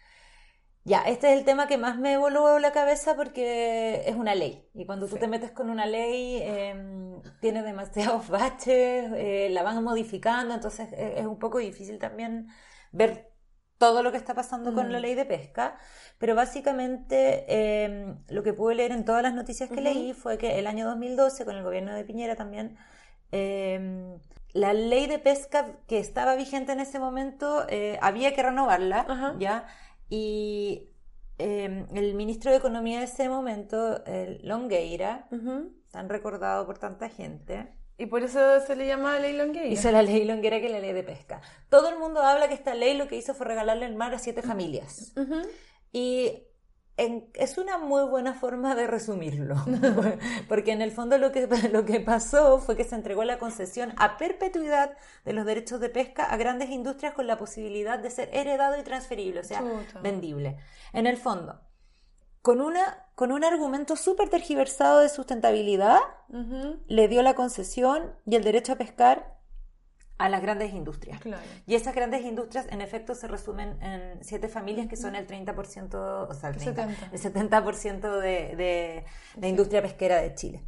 Ya, este es el tema que más me voló la cabeza porque es una ley. Y cuando tú te metes con una ley, em, tiene demasiados baches, eh, la van modificando, entonces eh, es un poco difícil también ver todo lo que está pasando con la mm. ley de pesca. Pero básicamente em, lo que pude leer en todas las noticias que leí fue que el año 2012, con el gobierno de Piñera también, em, la ley de pesca que estaba vigente en ese momento eh, había que renovarla, ¿ya? Y em, el ministro de Economía de ese momento, el Longueira, tan recordado por tanta gente. Y por eso se le llama ley Longueira. Hizo la ley Longueira que la ley de pesca. Todo el mundo habla que esta ley lo que hizo fue regalarle el mar a siete familias. Y es una muy buena forma de resumirlo, porque en el fondo lo que, lo que pasó fue que se entregó la concesión a perpetuidad de los derechos de pesca a grandes industrias con la posibilidad de ser heredado y transferible, o sea, vendible. En el fondo, con, una, con un argumento súper tergiversado de sustentabilidad, le dio la concesión y el derecho a pescar a las grandes industrias. Y esas grandes industrias, en efecto, se resumen en siete familias que son el 30%, o sea, el, 70% de, de, industria pesquera de Chile.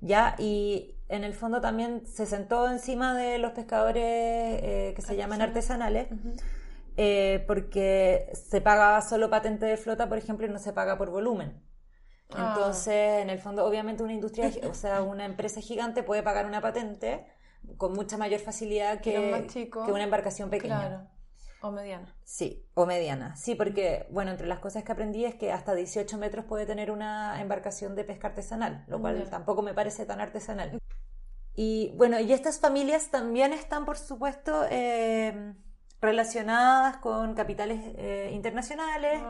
¿Ya? Y en el fondo también se sentó encima de los pescadores eh, que se llaman artesanales. Eh, porque se paga solo patente de flota, por ejemplo, y no se paga por volumen. Ah. Entonces, en el fondo, obviamente una industria, o sea, una empresa gigante puede pagar una patente, con mucha mayor facilidad que, que una embarcación pequeña. Claro. O mediana. Sí, o mediana. Sí, porque, bueno, entre las cosas que aprendí es que hasta 18 metros puede tener una embarcación de pesca artesanal, lo cual tampoco me parece tan artesanal. Y bueno, y estas familias también están, por supuesto, eh, relacionadas con capitales eh, internacionales.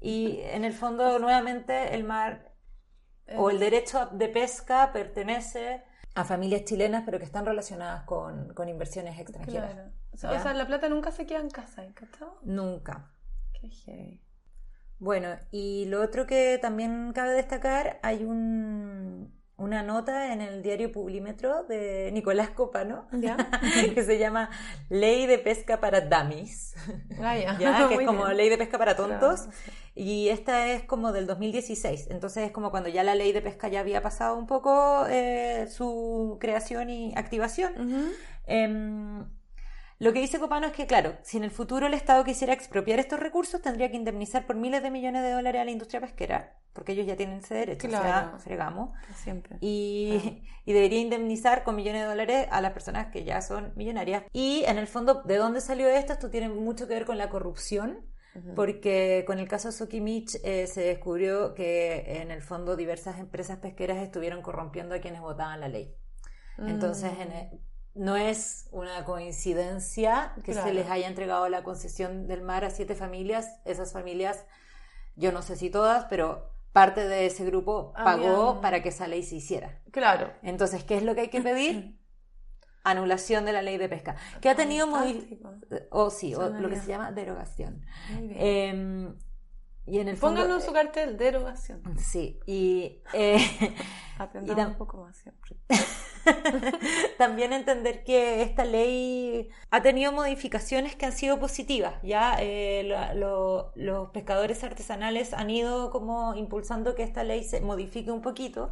Y en el fondo, nuevamente, el mar o el derecho de pesca pertenece a familias chilenas, pero que están relacionadas con, inversiones extranjeras. Claro. O sea, la plata nunca se queda en casa, ¿encantado? Nunca. Qué heavy. Bueno, y lo otro que también cabe destacar, hay un, una nota en el diario Publímetro de Nicolás Copano ¿Ya? que se llama Ley de Pesca para Dummies, Ah, ya. ¿ya? que es como bien. Ley de Pesca para Tontos. Claro. Y esta es como del 2016, entonces es como cuando ya la ley de pesca ya había pasado un poco eh, su creación y activación. Ujú. Em, lo que dice Copano es que, claro, si en el futuro el Estado quisiera expropiar estos recursos, tendría que indemnizar por miles de millones de dólares a la industria pesquera, porque ellos ya tienen ese derecho, o sea, Claro. fregamos. Siempre. Y, y debería indemnizar con millones de dólares a las personas que ya son millonarias. Y en el fondo, ¿de dónde salió esto? Esto tiene mucho que ver con la corrupción, Ujú. porque con el caso Sokimich eh, se descubrió que en el fondo diversas empresas pesqueras estuvieron corrompiendo a quienes votaban la ley. Entonces, Mm. en e- no es una coincidencia que se les haya entregado la concesión del mar a siete familias. Esas familias, yo no sé si todas, pero parte de ese grupo pagó Habían- para que esa ley se hiciera. Claro. Entonces, ¿qué es lo que hay que pedir? Anulación de la ley de pesca, que ha tenido Fantástico. o sí, o lo que se llama derogación. Muy bien. Eh, y en el fondo, Pónganos su cartel, derogación. sí, y eh, tam- un poco más siempre. También entender que esta ley ha tenido modificaciones que han sido positivas. Ya eh, lo- lo- los pescadores artesanales han ido como impulsando que esta ley se modifique un poquito.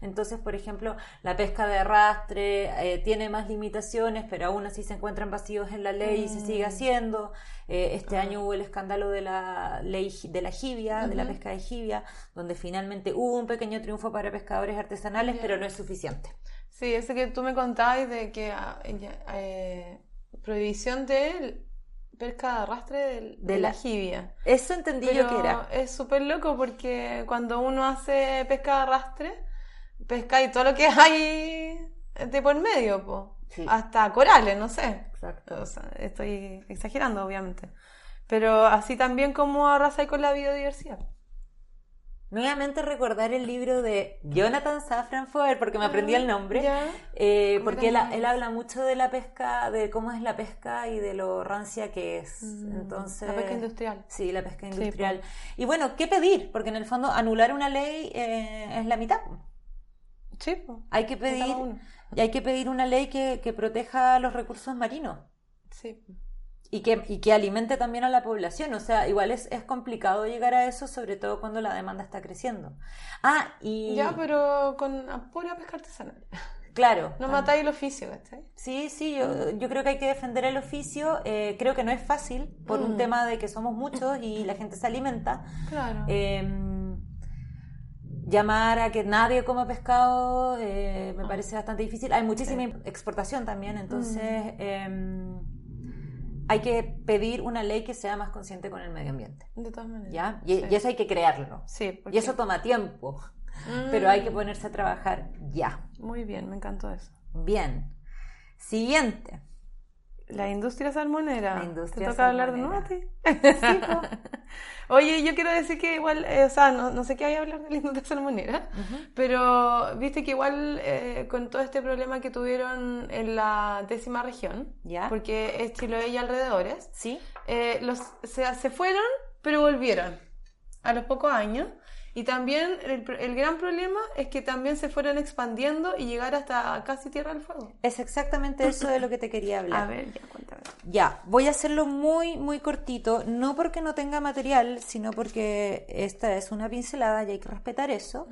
Entonces, por ejemplo, la pesca de arrastre eh, tiene más limitaciones, pero aún así se encuentran vacíos en la ley y se sigue Mm. haciendo. Eh, este Ah. año hubo el escándalo de la ley de la jibia, de la pesca de jibia, donde finalmente hubo un pequeño triunfo para pescadores artesanales, pero no es suficiente. Sí, ese que tú me contabas de que ah, eh, prohibición de pesca de arrastre del- de, De la la- jibia. Eso entendí yo que era. es súper loco porque cuando uno hace pesca de arrastre, pesca y todo lo que hay de por medio, po. Sí. hasta corales, no sé. Exacto. O sea, estoy exagerando, obviamente. Pero así también como arrasar con la biodiversidad. Nuevamente recordar el libro de Jonathan Safran Foer, porque me aprendí el nombre, Ya. eh, ¿Cómo porque él, habla mucho de la pesca, de cómo es la pesca y de lo rancia que es. Mm, Entonces, La pesca industrial. Sí, la pesca Sí, industrial. y bueno, ¿qué pedir? Porque en el fondo anular una ley eh, es la mitad. Sí. Hay que pedir, y hay que pedir una ley que, que proteja los recursos marinos. Sí. Y que, y que alimente también a la población. O sea, igual es, es complicado llegar a eso, sobre todo cuando la demanda está creciendo. Ah, y Ya, pero con pura pesca artesanal. claro. No tam- matáis el oficio, ¿cachai? Sí, sí, yo, yo creo que hay que defender el oficio. eh, creo que no es fácil por un Mm. tema de que somos muchos y la gente se alimenta. Claro. Eh, llamar a que nadie coma pescado eh, me parece bastante difícil. Hay muchísima exportación también, entonces eh, hay que pedir una ley que sea más consciente con el medio ambiente. de todas maneras. ¿ya? Y, Sí. y eso hay que crearlo. Sí, porque- Y eso toma tiempo, Mm, pero hay que ponerse a trabajar ya. Muy bien, me encantó eso. Bien. Siguiente. La industria salmonera. La industria ¿Te toca hablar de nuevo a salmonera. ti? Oye, yo quiero decir que igual, eh, o sea, no, no sé qué hay a hablar de la industria salmonera, pero viste que igual eh, con todo este problema que tuvieron en la décima región, ¿Ya? porque es Chiloé y alrededores, ¿Sí? eh, los, se, se fueron, pero volvieron a los pocos años. Y también el, el gran problema es que también se fueron expandiendo y llegar hasta casi Tierra del Fuego. Es exactamente eso de lo que te quería hablar. A ver, ya cuéntame. Ya, voy a hacerlo muy, muy cortito, no porque no tenga material, sino porque esta es una pincelada y hay que respetar eso.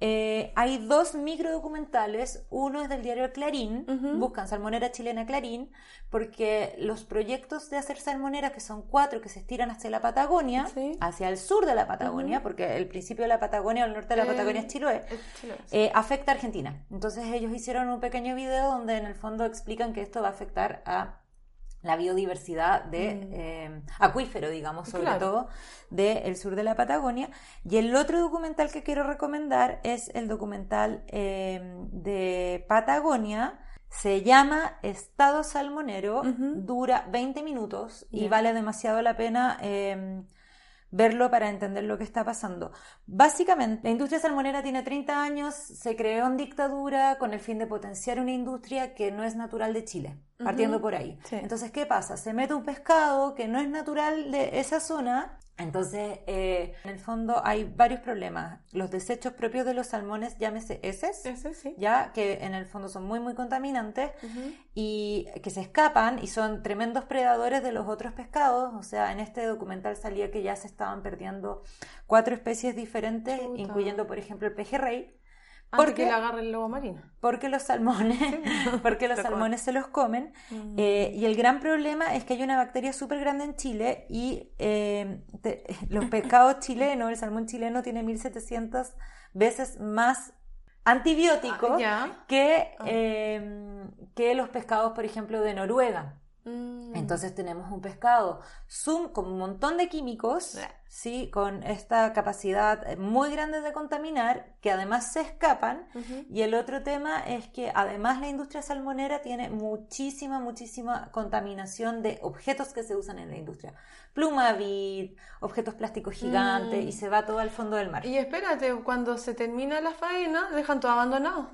Eh, hay dos microdocumentales, uno es del diario Clarín, buscan Salmonera Chilena Clarín, porque los proyectos de hacer salmonera, que son cuatro que se estiran hacia la Patagonia, Sí. hacia el sur de la Patagonia, porque el principio de la Patagonia o el norte de la Eh, Patagonia es Chiloé, Es Chiloé, sí. eh, afecta a Argentina. Entonces ellos hicieron un pequeño video donde en el fondo explican que esto va a afectar a la biodiversidad de Mm. eh, acuífero, digamos, sobre Claro. todo del sur de la Patagonia. Y el otro documental que quiero recomendar es el documental eh, de Patagonia. Se llama Estado Salmonero, dura 20 minutos y vale demasiado la pena eh, verlo para entender lo que está pasando. Básicamente, la industria salmonera tiene 30 años, se creó en dictadura con el fin de potenciar una industria que no es natural de Chile. Partiendo por ahí. Sí. Entonces, ¿qué pasa? Se mete un pescado que no es natural de esa zona. Entonces, eh, en el fondo hay varios problemas. Los desechos propios de los salmones, llámese heces, Ese sí. ya que en el fondo son muy, muy contaminantes y que se escapan y son tremendos predadores de los otros pescados. O sea, en este documental salía que ya se estaban perdiendo cuatro especies diferentes, Chuta. incluyendo, por ejemplo, el pejerrey. Antes Porque- que le agarre el lobo marino. porque los salmones, porque los salmones se los comen. Mm. Eh, y el gran problema es que hay una bacteria súper grande en Chile y eh, te- los pescados chilenos, el salmón chileno tiene 1700 veces más antibióticos Ah, que, Ah. eh, que los pescados, por ejemplo, de Noruega. Mm. Entonces tenemos un pescado zoom con un montón de químicos. ¿sí? con esta capacidad eh, muy grande de contaminar, que además se escapan. Ujú. Y el otro tema es que además la industria salmonera tiene muchísima, muchísima contaminación de objetos que se usan en la industria. Pluma vid, objetos plásticos gigantes, Mm. y se va todo al fondo del mar. Y espérate, cuando se termina la faena, dejan todo abandonado.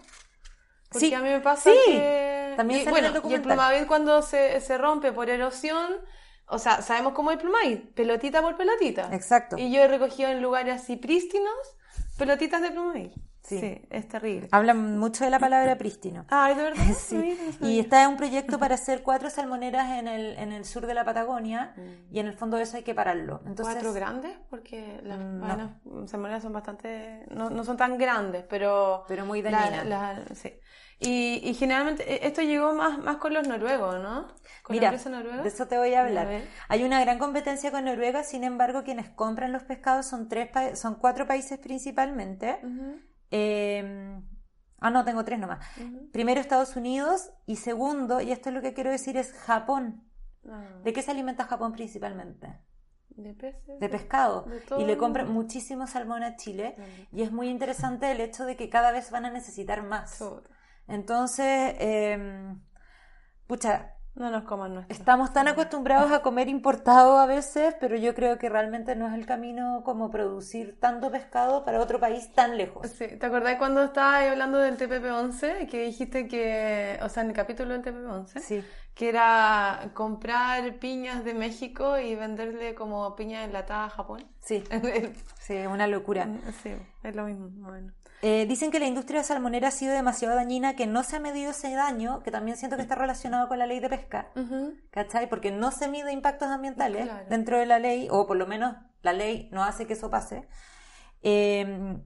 Porque Sí, a mí me pasa sí, que... también y, sale en el bueno, y el cuando se, se rompe por erosión, o sea, sabemos cómo es el plumavid, pelotita por pelotita. Exacto. Y yo he recogido en lugares así prístinos pelotitas de plumavid. Sí. Sí. es terrible. Hablan mucho de la palabra prístino. Ay, de verdad. Sí. Y está en un proyecto para hacer cuatro salmoneras en el, en el sur de la Patagonia Mm. y en el fondo eso hay que pararlo. Entonces, ¿Cuatro grandes? Porque las Mm, no. vainas salmoneras son bastante... No, no son tan grandes, pero... pero muy la- dañina. la- sí. Y, y generalmente eh, esto llegó más, más con los noruegos, ¿no? Con Mira, la noruega. de eso te voy a hablar. ver. Hay una gran competencia con Noruega, sin embargo, quienes compran los pescados son tres son cuatro países principalmente. Ujú, Eh, ah, no, tengo tres nomás. ujú. Primero Estados Unidos y segundo, y esto es lo que quiero decir, es Japón. Ah, ¿De qué se alimenta Japón principalmente? de peces. De pescado. de Y le compran muchísimo salmón a Chile. Y es muy interesante el hecho de que cada vez van a necesitar más. Entonces, eh, pucha, No nos coman nuestro. estamos tan acostumbrados a comer importado a veces, pero yo creo que realmente no es el camino como producir tanto pescado para otro país tan lejos. Sí, ¿te acordás cuando estabas hablando del TPP-11? Que dijiste que, o sea, en el capítulo del TPP-11, Sí, que era comprar piñas de México y venderle como piña enlatada a Japón. sí, sí, es una locura. Sí, es lo mismo. Bueno. Eh, dicen que la industria salmonera ha sido demasiado dañina, que no se ha medido ese daño, que también siento que está relacionado con la ley de pesca, Ujú. ¿cachai? Porque no se mide impactos ambientales Claro. dentro de la ley, o por lo menos la ley no hace que eso pase. Eh,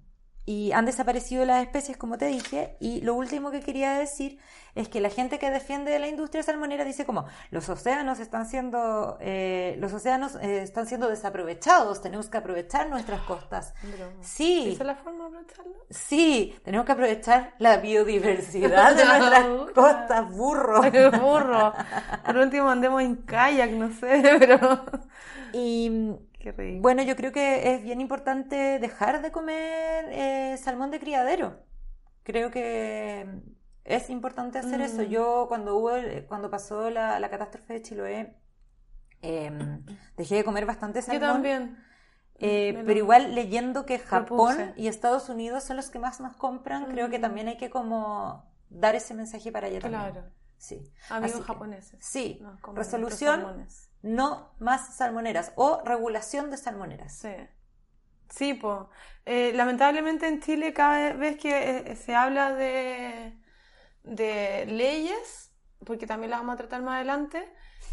y han desaparecido las especies, como te dije. Y lo último que quería decir es que la gente que defiende la industria salmonera dice como los océanos están siendo eh, los océanos eh, están siendo desaprovechados, tenemos que aprovechar nuestras costas. Broma. Sí, ¿Esa es la forma de aprovecharlo? Sí, tenemos que aprovechar la biodiversidad de nuestras costas, burro. burro. Por último andemos en kayak, no sé, pero... Y Qué bueno, yo creo que es bien importante dejar de comer eh, salmón de criadero. Creo que es importante hacer eso. Mm. Yo cuando hubo, el- cuando pasó la, la catástrofe de Chiloé, em, dejé de comer bastante Yo salmón. también. Eh, lo- pero igual leyendo que Japón y Estados Unidos son los que más nos compran, creo que Mm. también hay que como dar ese mensaje para allá también. Sí. Amigos Así que, japoneses. sí. No, Resolución, no más salmoneras o regulación de salmoneras. Sí. Sí, po. Eh, lamentablemente en Chile cada vez que eh, se habla de, de leyes, porque también las vamos a tratar más adelante,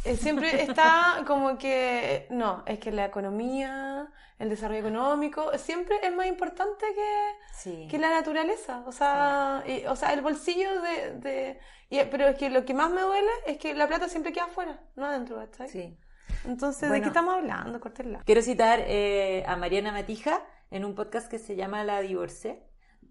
eh, siempre está como que, no, es que la economía, el desarrollo económico, siempre es más importante que, Sí. que la naturaleza. O sea, y- o sea el bolsillo de, de- y- pero es que lo que más me duele es que la plata siempre queda afuera, no adentro, ¿cachai? Sí. Entonces, ¿de qué estamos hablando? Córtenla. Quiero citar eh, a Mariana Matija en un podcast que se llama La Divorcé,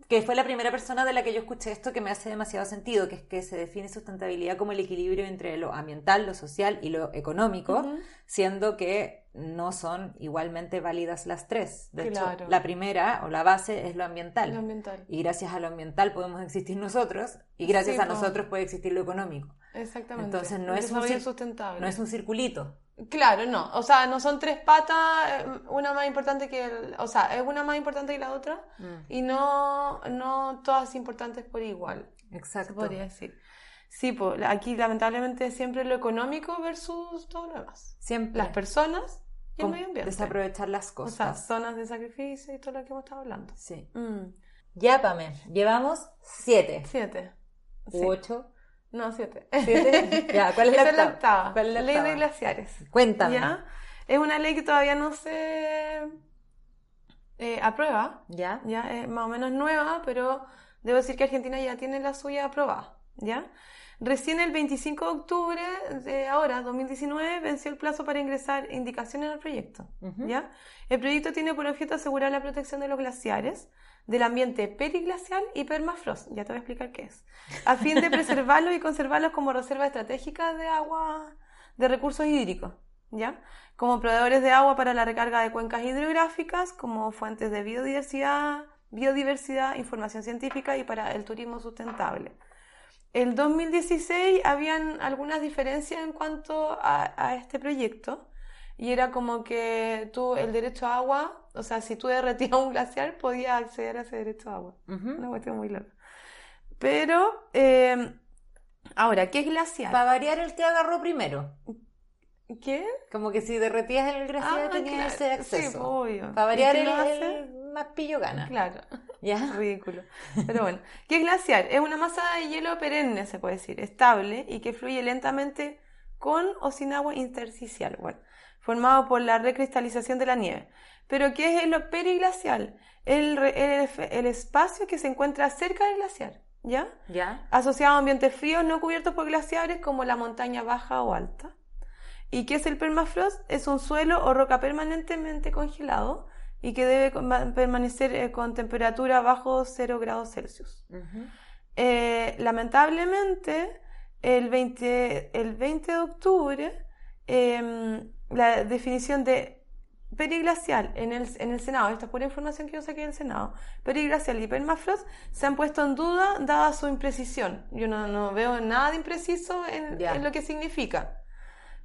que fue la primera persona de la que yo escuché esto que me hace demasiado sentido, que es que se define sustentabilidad como el equilibrio entre lo ambiental, lo social y lo económico, siendo que no son igualmente válidas las tres. De Claro. hecho, la primera o la base es lo ambiental. Lo ambiental. Y gracias a lo ambiental podemos existir nosotros y gracias Sí, a nosotros puede existir lo económico. Exactamente. Entonces no es un sustentable. No es un circulito. Claro, no. O sea, no son tres patas, eh, una más importante que el... O sea, es una más importante que la otra Mm. y no, no todas importantes por igual, se Exacto. podría decir. Sí, pues aquí lamentablemente siempre lo económico versus todo lo demás. Siempre. Las personas y el medio ambiente. Desaprovechar las O sea, cosas. zonas de sacrificio y todo lo que hemos estado hablando. Sí. Mm, Ya, Pame, llevamos siete. Siete. Sí. ocho. No, siete. ¿Siete? Ya, ¿cuál es la octava? octava. ¿Cuál es la Ley octava? de glaciares. Cuéntame. ¿Ya? Es una ley que todavía no se eh, aprueba. ¿Ya? Ya es más o menos nueva, pero debo decir que Argentina ya tiene la suya aprobada, ¿ya? Recién el 25 de octubre de ahora, 2019, venció el plazo para ingresar indicaciones al proyecto. ¿ya? El proyecto tiene por objeto asegurar la protección de los glaciares, del ambiente periglacial y permafrost, ya te voy a explicar qué es, a fin de preservarlos y conservarlos como reserva estratégica de agua, de recursos hídricos, ¿ya? Como proveedores de agua para la recarga de cuencas hidrográficas, como fuentes de biodiversidad, biodiversidad, información científica y para el turismo sustentable. El 2016 habían algunas diferencias en cuanto a, a este proyecto y era como que tú el derecho a agua, o sea, si tú derretías un glaciar podías acceder a ese derecho a agua. Ujú. Una cuestión muy loca. Pero, eh, ahora, ¿qué es glaciar? Para variar el que agarró primero. ¿Qué? Como que si derretías el glaciar Ah, tenías claro. ese Sí, acceso. obvio. Para ¿Y variar el, el más pillo gana. Claro. ¿Ya? Ridículo. Pero bueno, ¿qué es glaciar? Es una masa de hielo perenne, se puede decir, estable y que fluye lentamente con o sin agua intersticial, bueno, formado por la recristalización de la nieve. Pero ¿qué es lo periglacial? El, el espacio que se encuentra cerca del glaciar, ¿ya? ¿Ya? asociado a ambientes fríos no cubiertos por glaciares como la montaña baja o alta. ¿Y qué es el permafrost? Es un suelo o roca permanentemente congelado y que debe permanecer eh, con temperatura bajo 0 grados Celsius. Ujú. Eh, lamentablemente, el 20, el 20 de octubre, em, la definición de periglacial en el, en el Senado, esta es pura información que yo saqué del Senado, periglacial y permafrost se han puesto en duda dada su imprecisión. Yo no, no veo nada de impreciso en, en lo que significa.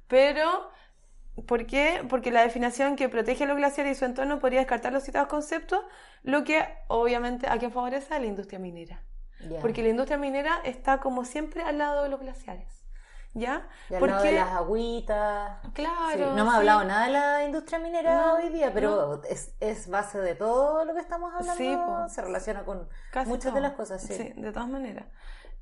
Pero, ¿por qué? Porque la definición que protege a los glaciares y su entorno podría descartar los citados conceptos, lo que obviamente a quien favorece a la industria minera. Porque la industria minera está como siempre al lado de los glaciares. ¿Ya? Y al Porque, lado de las agüitas. claro. Sí, no hemos sí. hablado nada de la industria minera No, hoy día, pero es, es base de todo lo que estamos hablando. Sí, po. se relaciona con Casi muchas todo. de las cosas, sí. Sí, de todas maneras.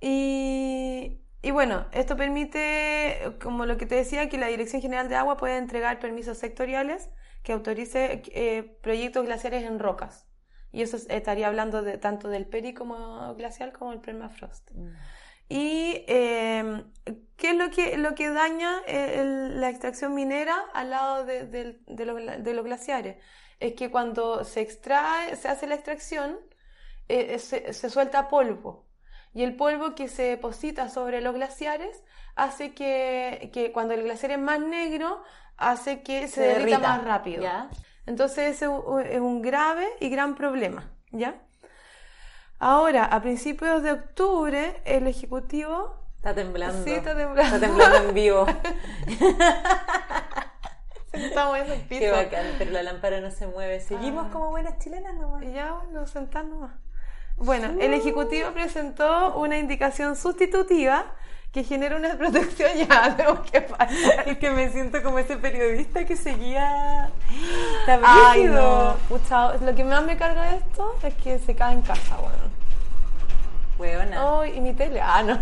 Y, y bueno, esto permite, como lo que te decía, que la Dirección General de Agua puede entregar permisos sectoriales que autorice eh, proyectos glaciares en rocas. Y eso es- estaría hablando de, tanto del peri como glacial como el permafrost. Mm. Y eh, ¿qué es lo que, lo que daña eh, el- la extracción minera al lado de, los, de los glaciares? Es que cuando se extrae, se hace la extracción, eh, se, se suelta polvo. Y el polvo que se deposita sobre los glaciares hace que, que cuando el glaciar es más negro, hace que se, derrita, más rápido. ¿Ya? Entonces ese es un grave y gran problema, ¿ya? Ahora, a principios de octubre, el Ejecutivo... Está temblando. Sí, está temblando. Está temblando en vivo. Estamos en el Qué bacán, pero la lámpara no se mueve. Seguimos Ah. como buenas chilenas nomás. Y ya, bueno, sentar nomás. Bueno, el Ejecutivo presentó una indicación sustitutiva que genera una protección ya, tenemos que pasar. Es que me siento como ese periodista que seguía. Está Ay, no. Pucha, lo que más me carga de esto es que se cae en casa, bueno. Huevona. Ay, y mi tele. Ah, no.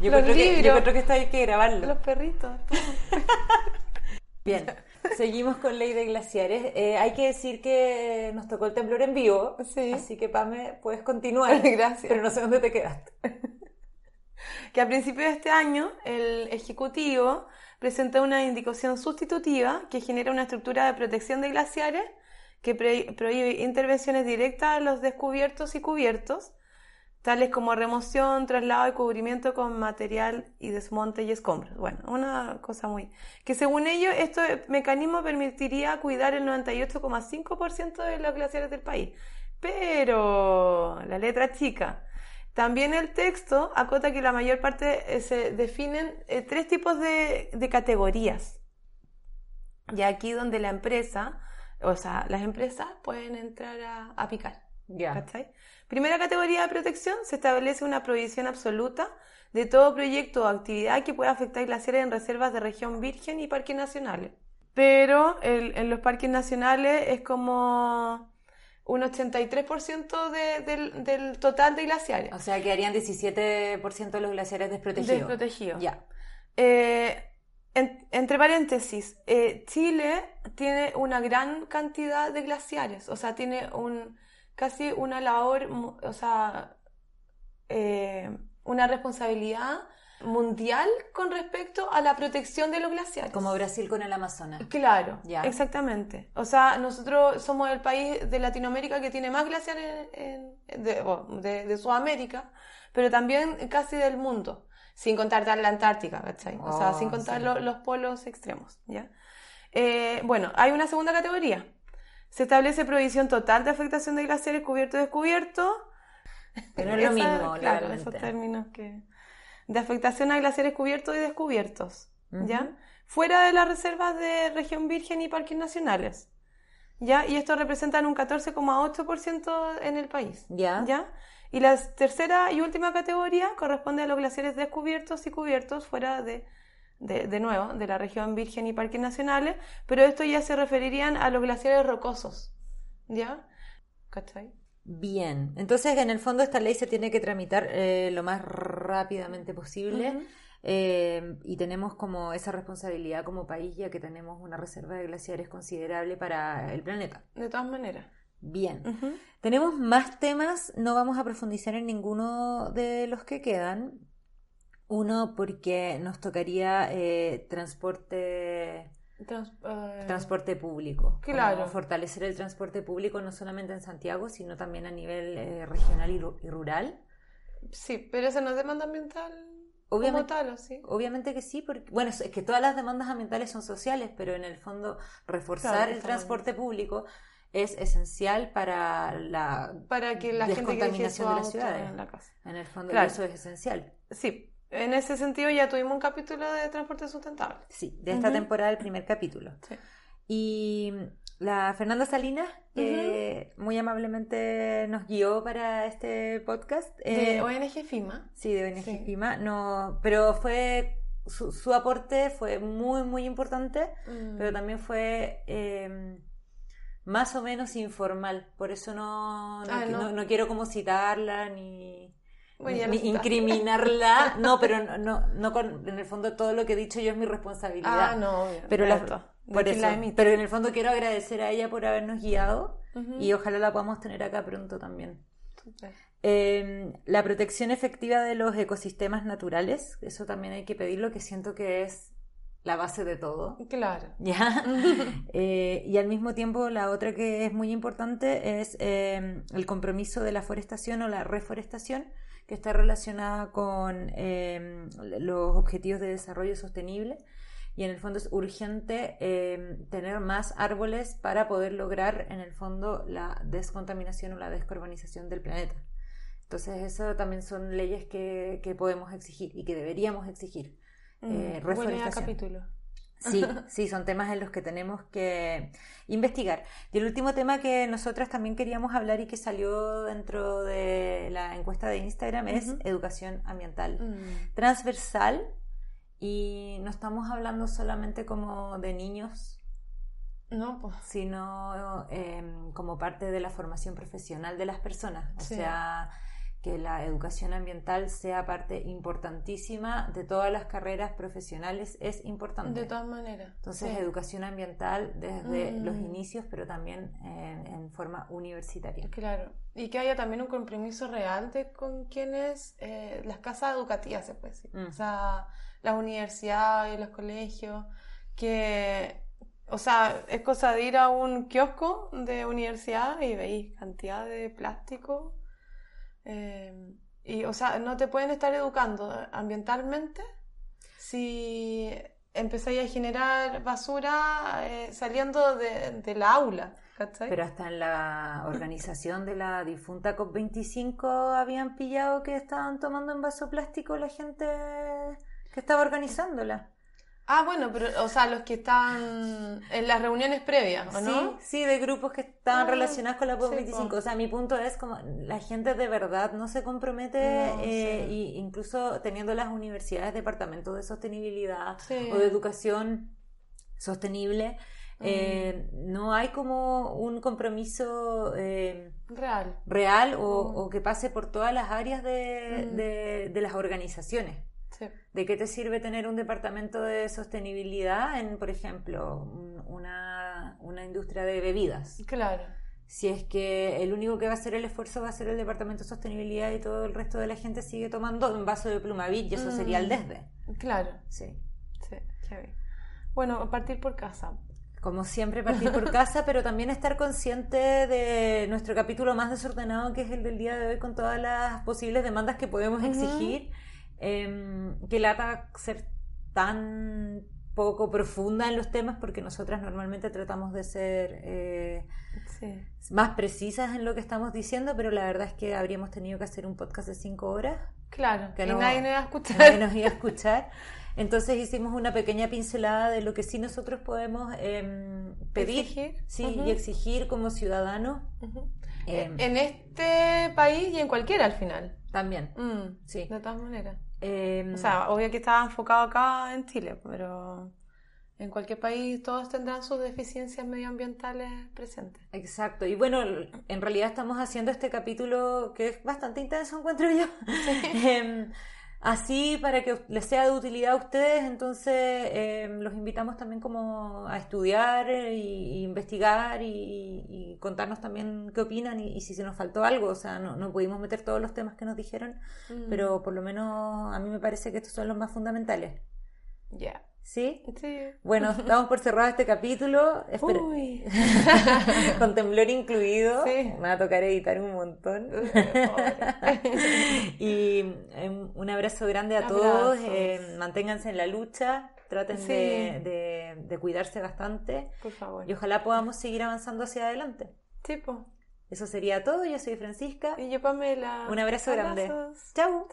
yo, creo que, yo libros, creo que esto hay que grabarlo. los perritos. Bien, seguimos con Ley de Glaciares. Eh, hay que decir que nos tocó el temblor en vivo. Sí. Así que, Pame, puedes continuar. Gracias. Pero no sé dónde te quedaste. que a principios de este año el Ejecutivo presentó una indicación sustitutiva que genera una estructura de protección de glaciares que prohíbe intervenciones directas a los descubiertos y cubiertos, tales como remoción, traslado y cubrimiento con material y desmonte y escombros. Bueno, una cosa muy... que según ellos, este mecanismo permitiría cuidar el 98,5% de los glaciares del país. Pero la letra chica. También el texto acota que la mayor parte eh, se definen eh, tres tipos de, de categorías. Y aquí donde la empresa, o sea, las empresas pueden entrar a, a picar. Ya. ¿Cachai? Primera categoría de protección, se establece una prohibición absoluta de todo proyecto o actividad que pueda afectar glaciares en reservas de región virgen y parques nacionales. Pero el- en los parques nacionales es como un 83% de- del, del total de glaciares O sea, quedarían 17% de los glaciares desprotegidos. desprotegidos. Ya. Eh, en- entre paréntesis, eh, Chile tiene una gran cantidad de glaciares, o sea, tiene un casi una labor, o sea, eh, una responsabilidad mundial con respecto a la protección de los glaciares. Como Brasil con el Amazonas. Claro, Ya. exactamente. O sea, nosotros somos el país de Latinoamérica que tiene más glaciares en- en- de, de- de Sudamérica, pero también casi del mundo, sin contar la Antártica, ¿cachai? O sea, Oh, sin contar sí. lo- los polos extremos, ¿ya? Eh, bueno, hay una segunda categoría. Se establece prohibición total de afectación de glaciares cubierto y descubierto. No es lo mismo, claro, esos términos que... De afectación a glaciares cubiertos y descubiertos, ¿ya? Fuera de las reservas de región virgen y parques nacionales, ¿ya? Y esto representan un 14,8% en el país, Ya. ¿ya? Y la tercera y última categoría corresponde a los glaciares descubiertos y cubiertos fuera de, de, de nuevo, de la región virgen y parques nacionales, pero esto ya se referirían a los glaciares rocosos, ¿ya? ¿Cachai? Bien, entonces en el fondo esta ley se tiene que tramitar eh, lo más rápidamente posible eh, y tenemos como esa responsabilidad como país ya que tenemos una reserva de glaciares considerable para el planeta. De todas maneras. Bien, tenemos más temas, no vamos a profundizar en ninguno de los que quedan. Uno porque nos tocaría eh, transporte Trans- eh, transporte público. Claro. Fortalecer el transporte público no solamente en Santiago, sino también a nivel eh, regional y, y rural. Sí, pero eso no es demanda ambiental Obviamente- como tal, ¿o sí? Obviamente que sí, porque, bueno, es que todas las demandas ambientales son sociales, pero en el fondo reforzar Claro, el transporte público es esencial para la Para que la gente que de las ciudades. en la casa. En el fondo Claro. eso es esencial. Sí, en ese sentido ya tuvimos un capítulo de transporte sustentable. Sí, de esta temporada el primer capítulo. Sí. Y la Fernanda Salinas, que muy amablemente nos guió para este podcast. De eh, ONG FIMA. Sí, de ONG Sí. FIMA, no, pero fue su, su aporte fue muy muy importante, Mm. pero también fue eh, más o menos informal, por eso no, no, Ah, no quiero como citarla ni, Bueno, incriminarla, no, pero no, no, no con, en el fondo todo lo que he dicho yo es mi responsabilidad. Ah, no, obvio. Pero, la- por eso, la pero en el fondo quiero agradecer a ella por habernos guiado y ojalá la podamos tener acá pronto también. Súper. Eh, la protección efectiva de los ecosistemas naturales, eso también hay que pedirlo, que siento que es la base de todo. Claro. ¿Ya? Eh, y al mismo tiempo la otra que es muy importante es eh, el compromiso de la forestación o la reforestación, que está relacionada con eh, los objetivos de desarrollo sostenible. Y en el fondo es urgente eh, tener más árboles para poder lograr en el fondo la descontaminación o la descarbonización del planeta. Entonces eso también son leyes que, que podemos exigir y que deberíamos exigir. Eh, Mm, capítulo. Sí, sí, son temas en los que tenemos que investigar. Y el último tema que nosotras también queríamos hablar y que salió dentro de la encuesta de Instagram es educación ambiental. Mm. Transversal y no estamos hablando solamente como de niños, No, pues. sino em, como parte de la formación profesional de las personas. O Sí. sea, que la educación ambiental sea parte importantísima de todas las carreras profesionales es importante. De todas maneras. Entonces, sí. educación ambiental desde Mm. los inicios, pero también en, en forma universitaria. Claro. Y que haya también un compromiso real de con quienes eh, las casas educativas, se puede decir. Mm. O sea, las universidades, los colegios, que, o sea, es cosa de ir a un kiosco de universidad y veis cantidad de plástico. Eh, y, o sea, no te pueden estar educando ambientalmente si empezáis a generar basura eh, saliendo de, la aula. Pero hasta en la organización de la difunta COP25 habían pillado que estaban tomando en vaso plástico la gente que estaba organizándola. Ah, bueno, pero, o sea, los que están en las reuniones previas, ¿o no? Sí, sí, de grupos que estaban Ah, relacionados con la sí, COP25. po. o sea, mi punto es como la gente de verdad no se compromete, No, eh, sí. y incluso teniendo las universidades, departamentos de sostenibilidad Sí. o de educación sostenible, eh, no hay como un compromiso eh, Real. real o, Mm. o que pase por todas las áreas de, Mm. de- de las organizaciones. ¿De qué te sirve tener un departamento de sostenibilidad en, por ejemplo, un- una, una industria de bebidas? Claro. Si es que el único que va a hacer el esfuerzo va a ser el departamento de sostenibilidad y todo el resto de la gente sigue tomando un vaso de plumavit y eso sería el Mm. desde. Claro. Sí. Sí, heavy. Bueno, partir por casa. Como siempre, partir por casa, pero también estar consciente de nuestro capítulo más desordenado, que es el del día de hoy, con todas las posibles demandas que podemos exigir. Eh, que lata ser tan poco profunda en los temas, porque nosotras normalmente tratamos de ser eh, Sí. más precisas en lo que estamos diciendo, pero la verdad es que habríamos tenido que hacer un podcast de cinco horas Claro, Que y nadie nos iba a escuchar. nadie nos iba a escuchar. Entonces hicimos una pequeña pincelada de lo que sí nosotros podemos em, pedir Exigir. sí, y exigir como ciudadanos em, En este país y en cualquiera al final. también. Mm, Sí. De todas maneras. Em, O sea, obvio que estaba enfocado acá en Chile, pero en cualquier país todos tendrán sus deficiencias medioambientales presentes. Exacto, y bueno, en realidad estamos haciendo este capítulo que es bastante intenso, encuentro yo. Em, así para que les sea de utilidad a ustedes, entonces em, los invitamos también como a estudiar eh, y, y investigar y, y contarnos también qué opinan y, y si se nos faltó algo, o sea, no, no pudimos meter todos los temas que nos dijeron, Mm. pero por lo menos a mí me parece que estos son los más fundamentales. Ya. ¿Sí? Sí. Bueno, damos por cerrado este capítulo. Espera- Uy. con temblor incluido. Sí. Me va a tocar editar un montón. Y em, un abrazo grande a Abrazos. todos. eh, manténganse en la lucha. Traten Sí. de, de- de cuidarse bastante. Por favor. Y ojalá podamos seguir avanzando hacia adelante. Tipo. Eso sería todo. Yo soy Francisca. Y yo, Pamela. Un abrazo grande. Chau.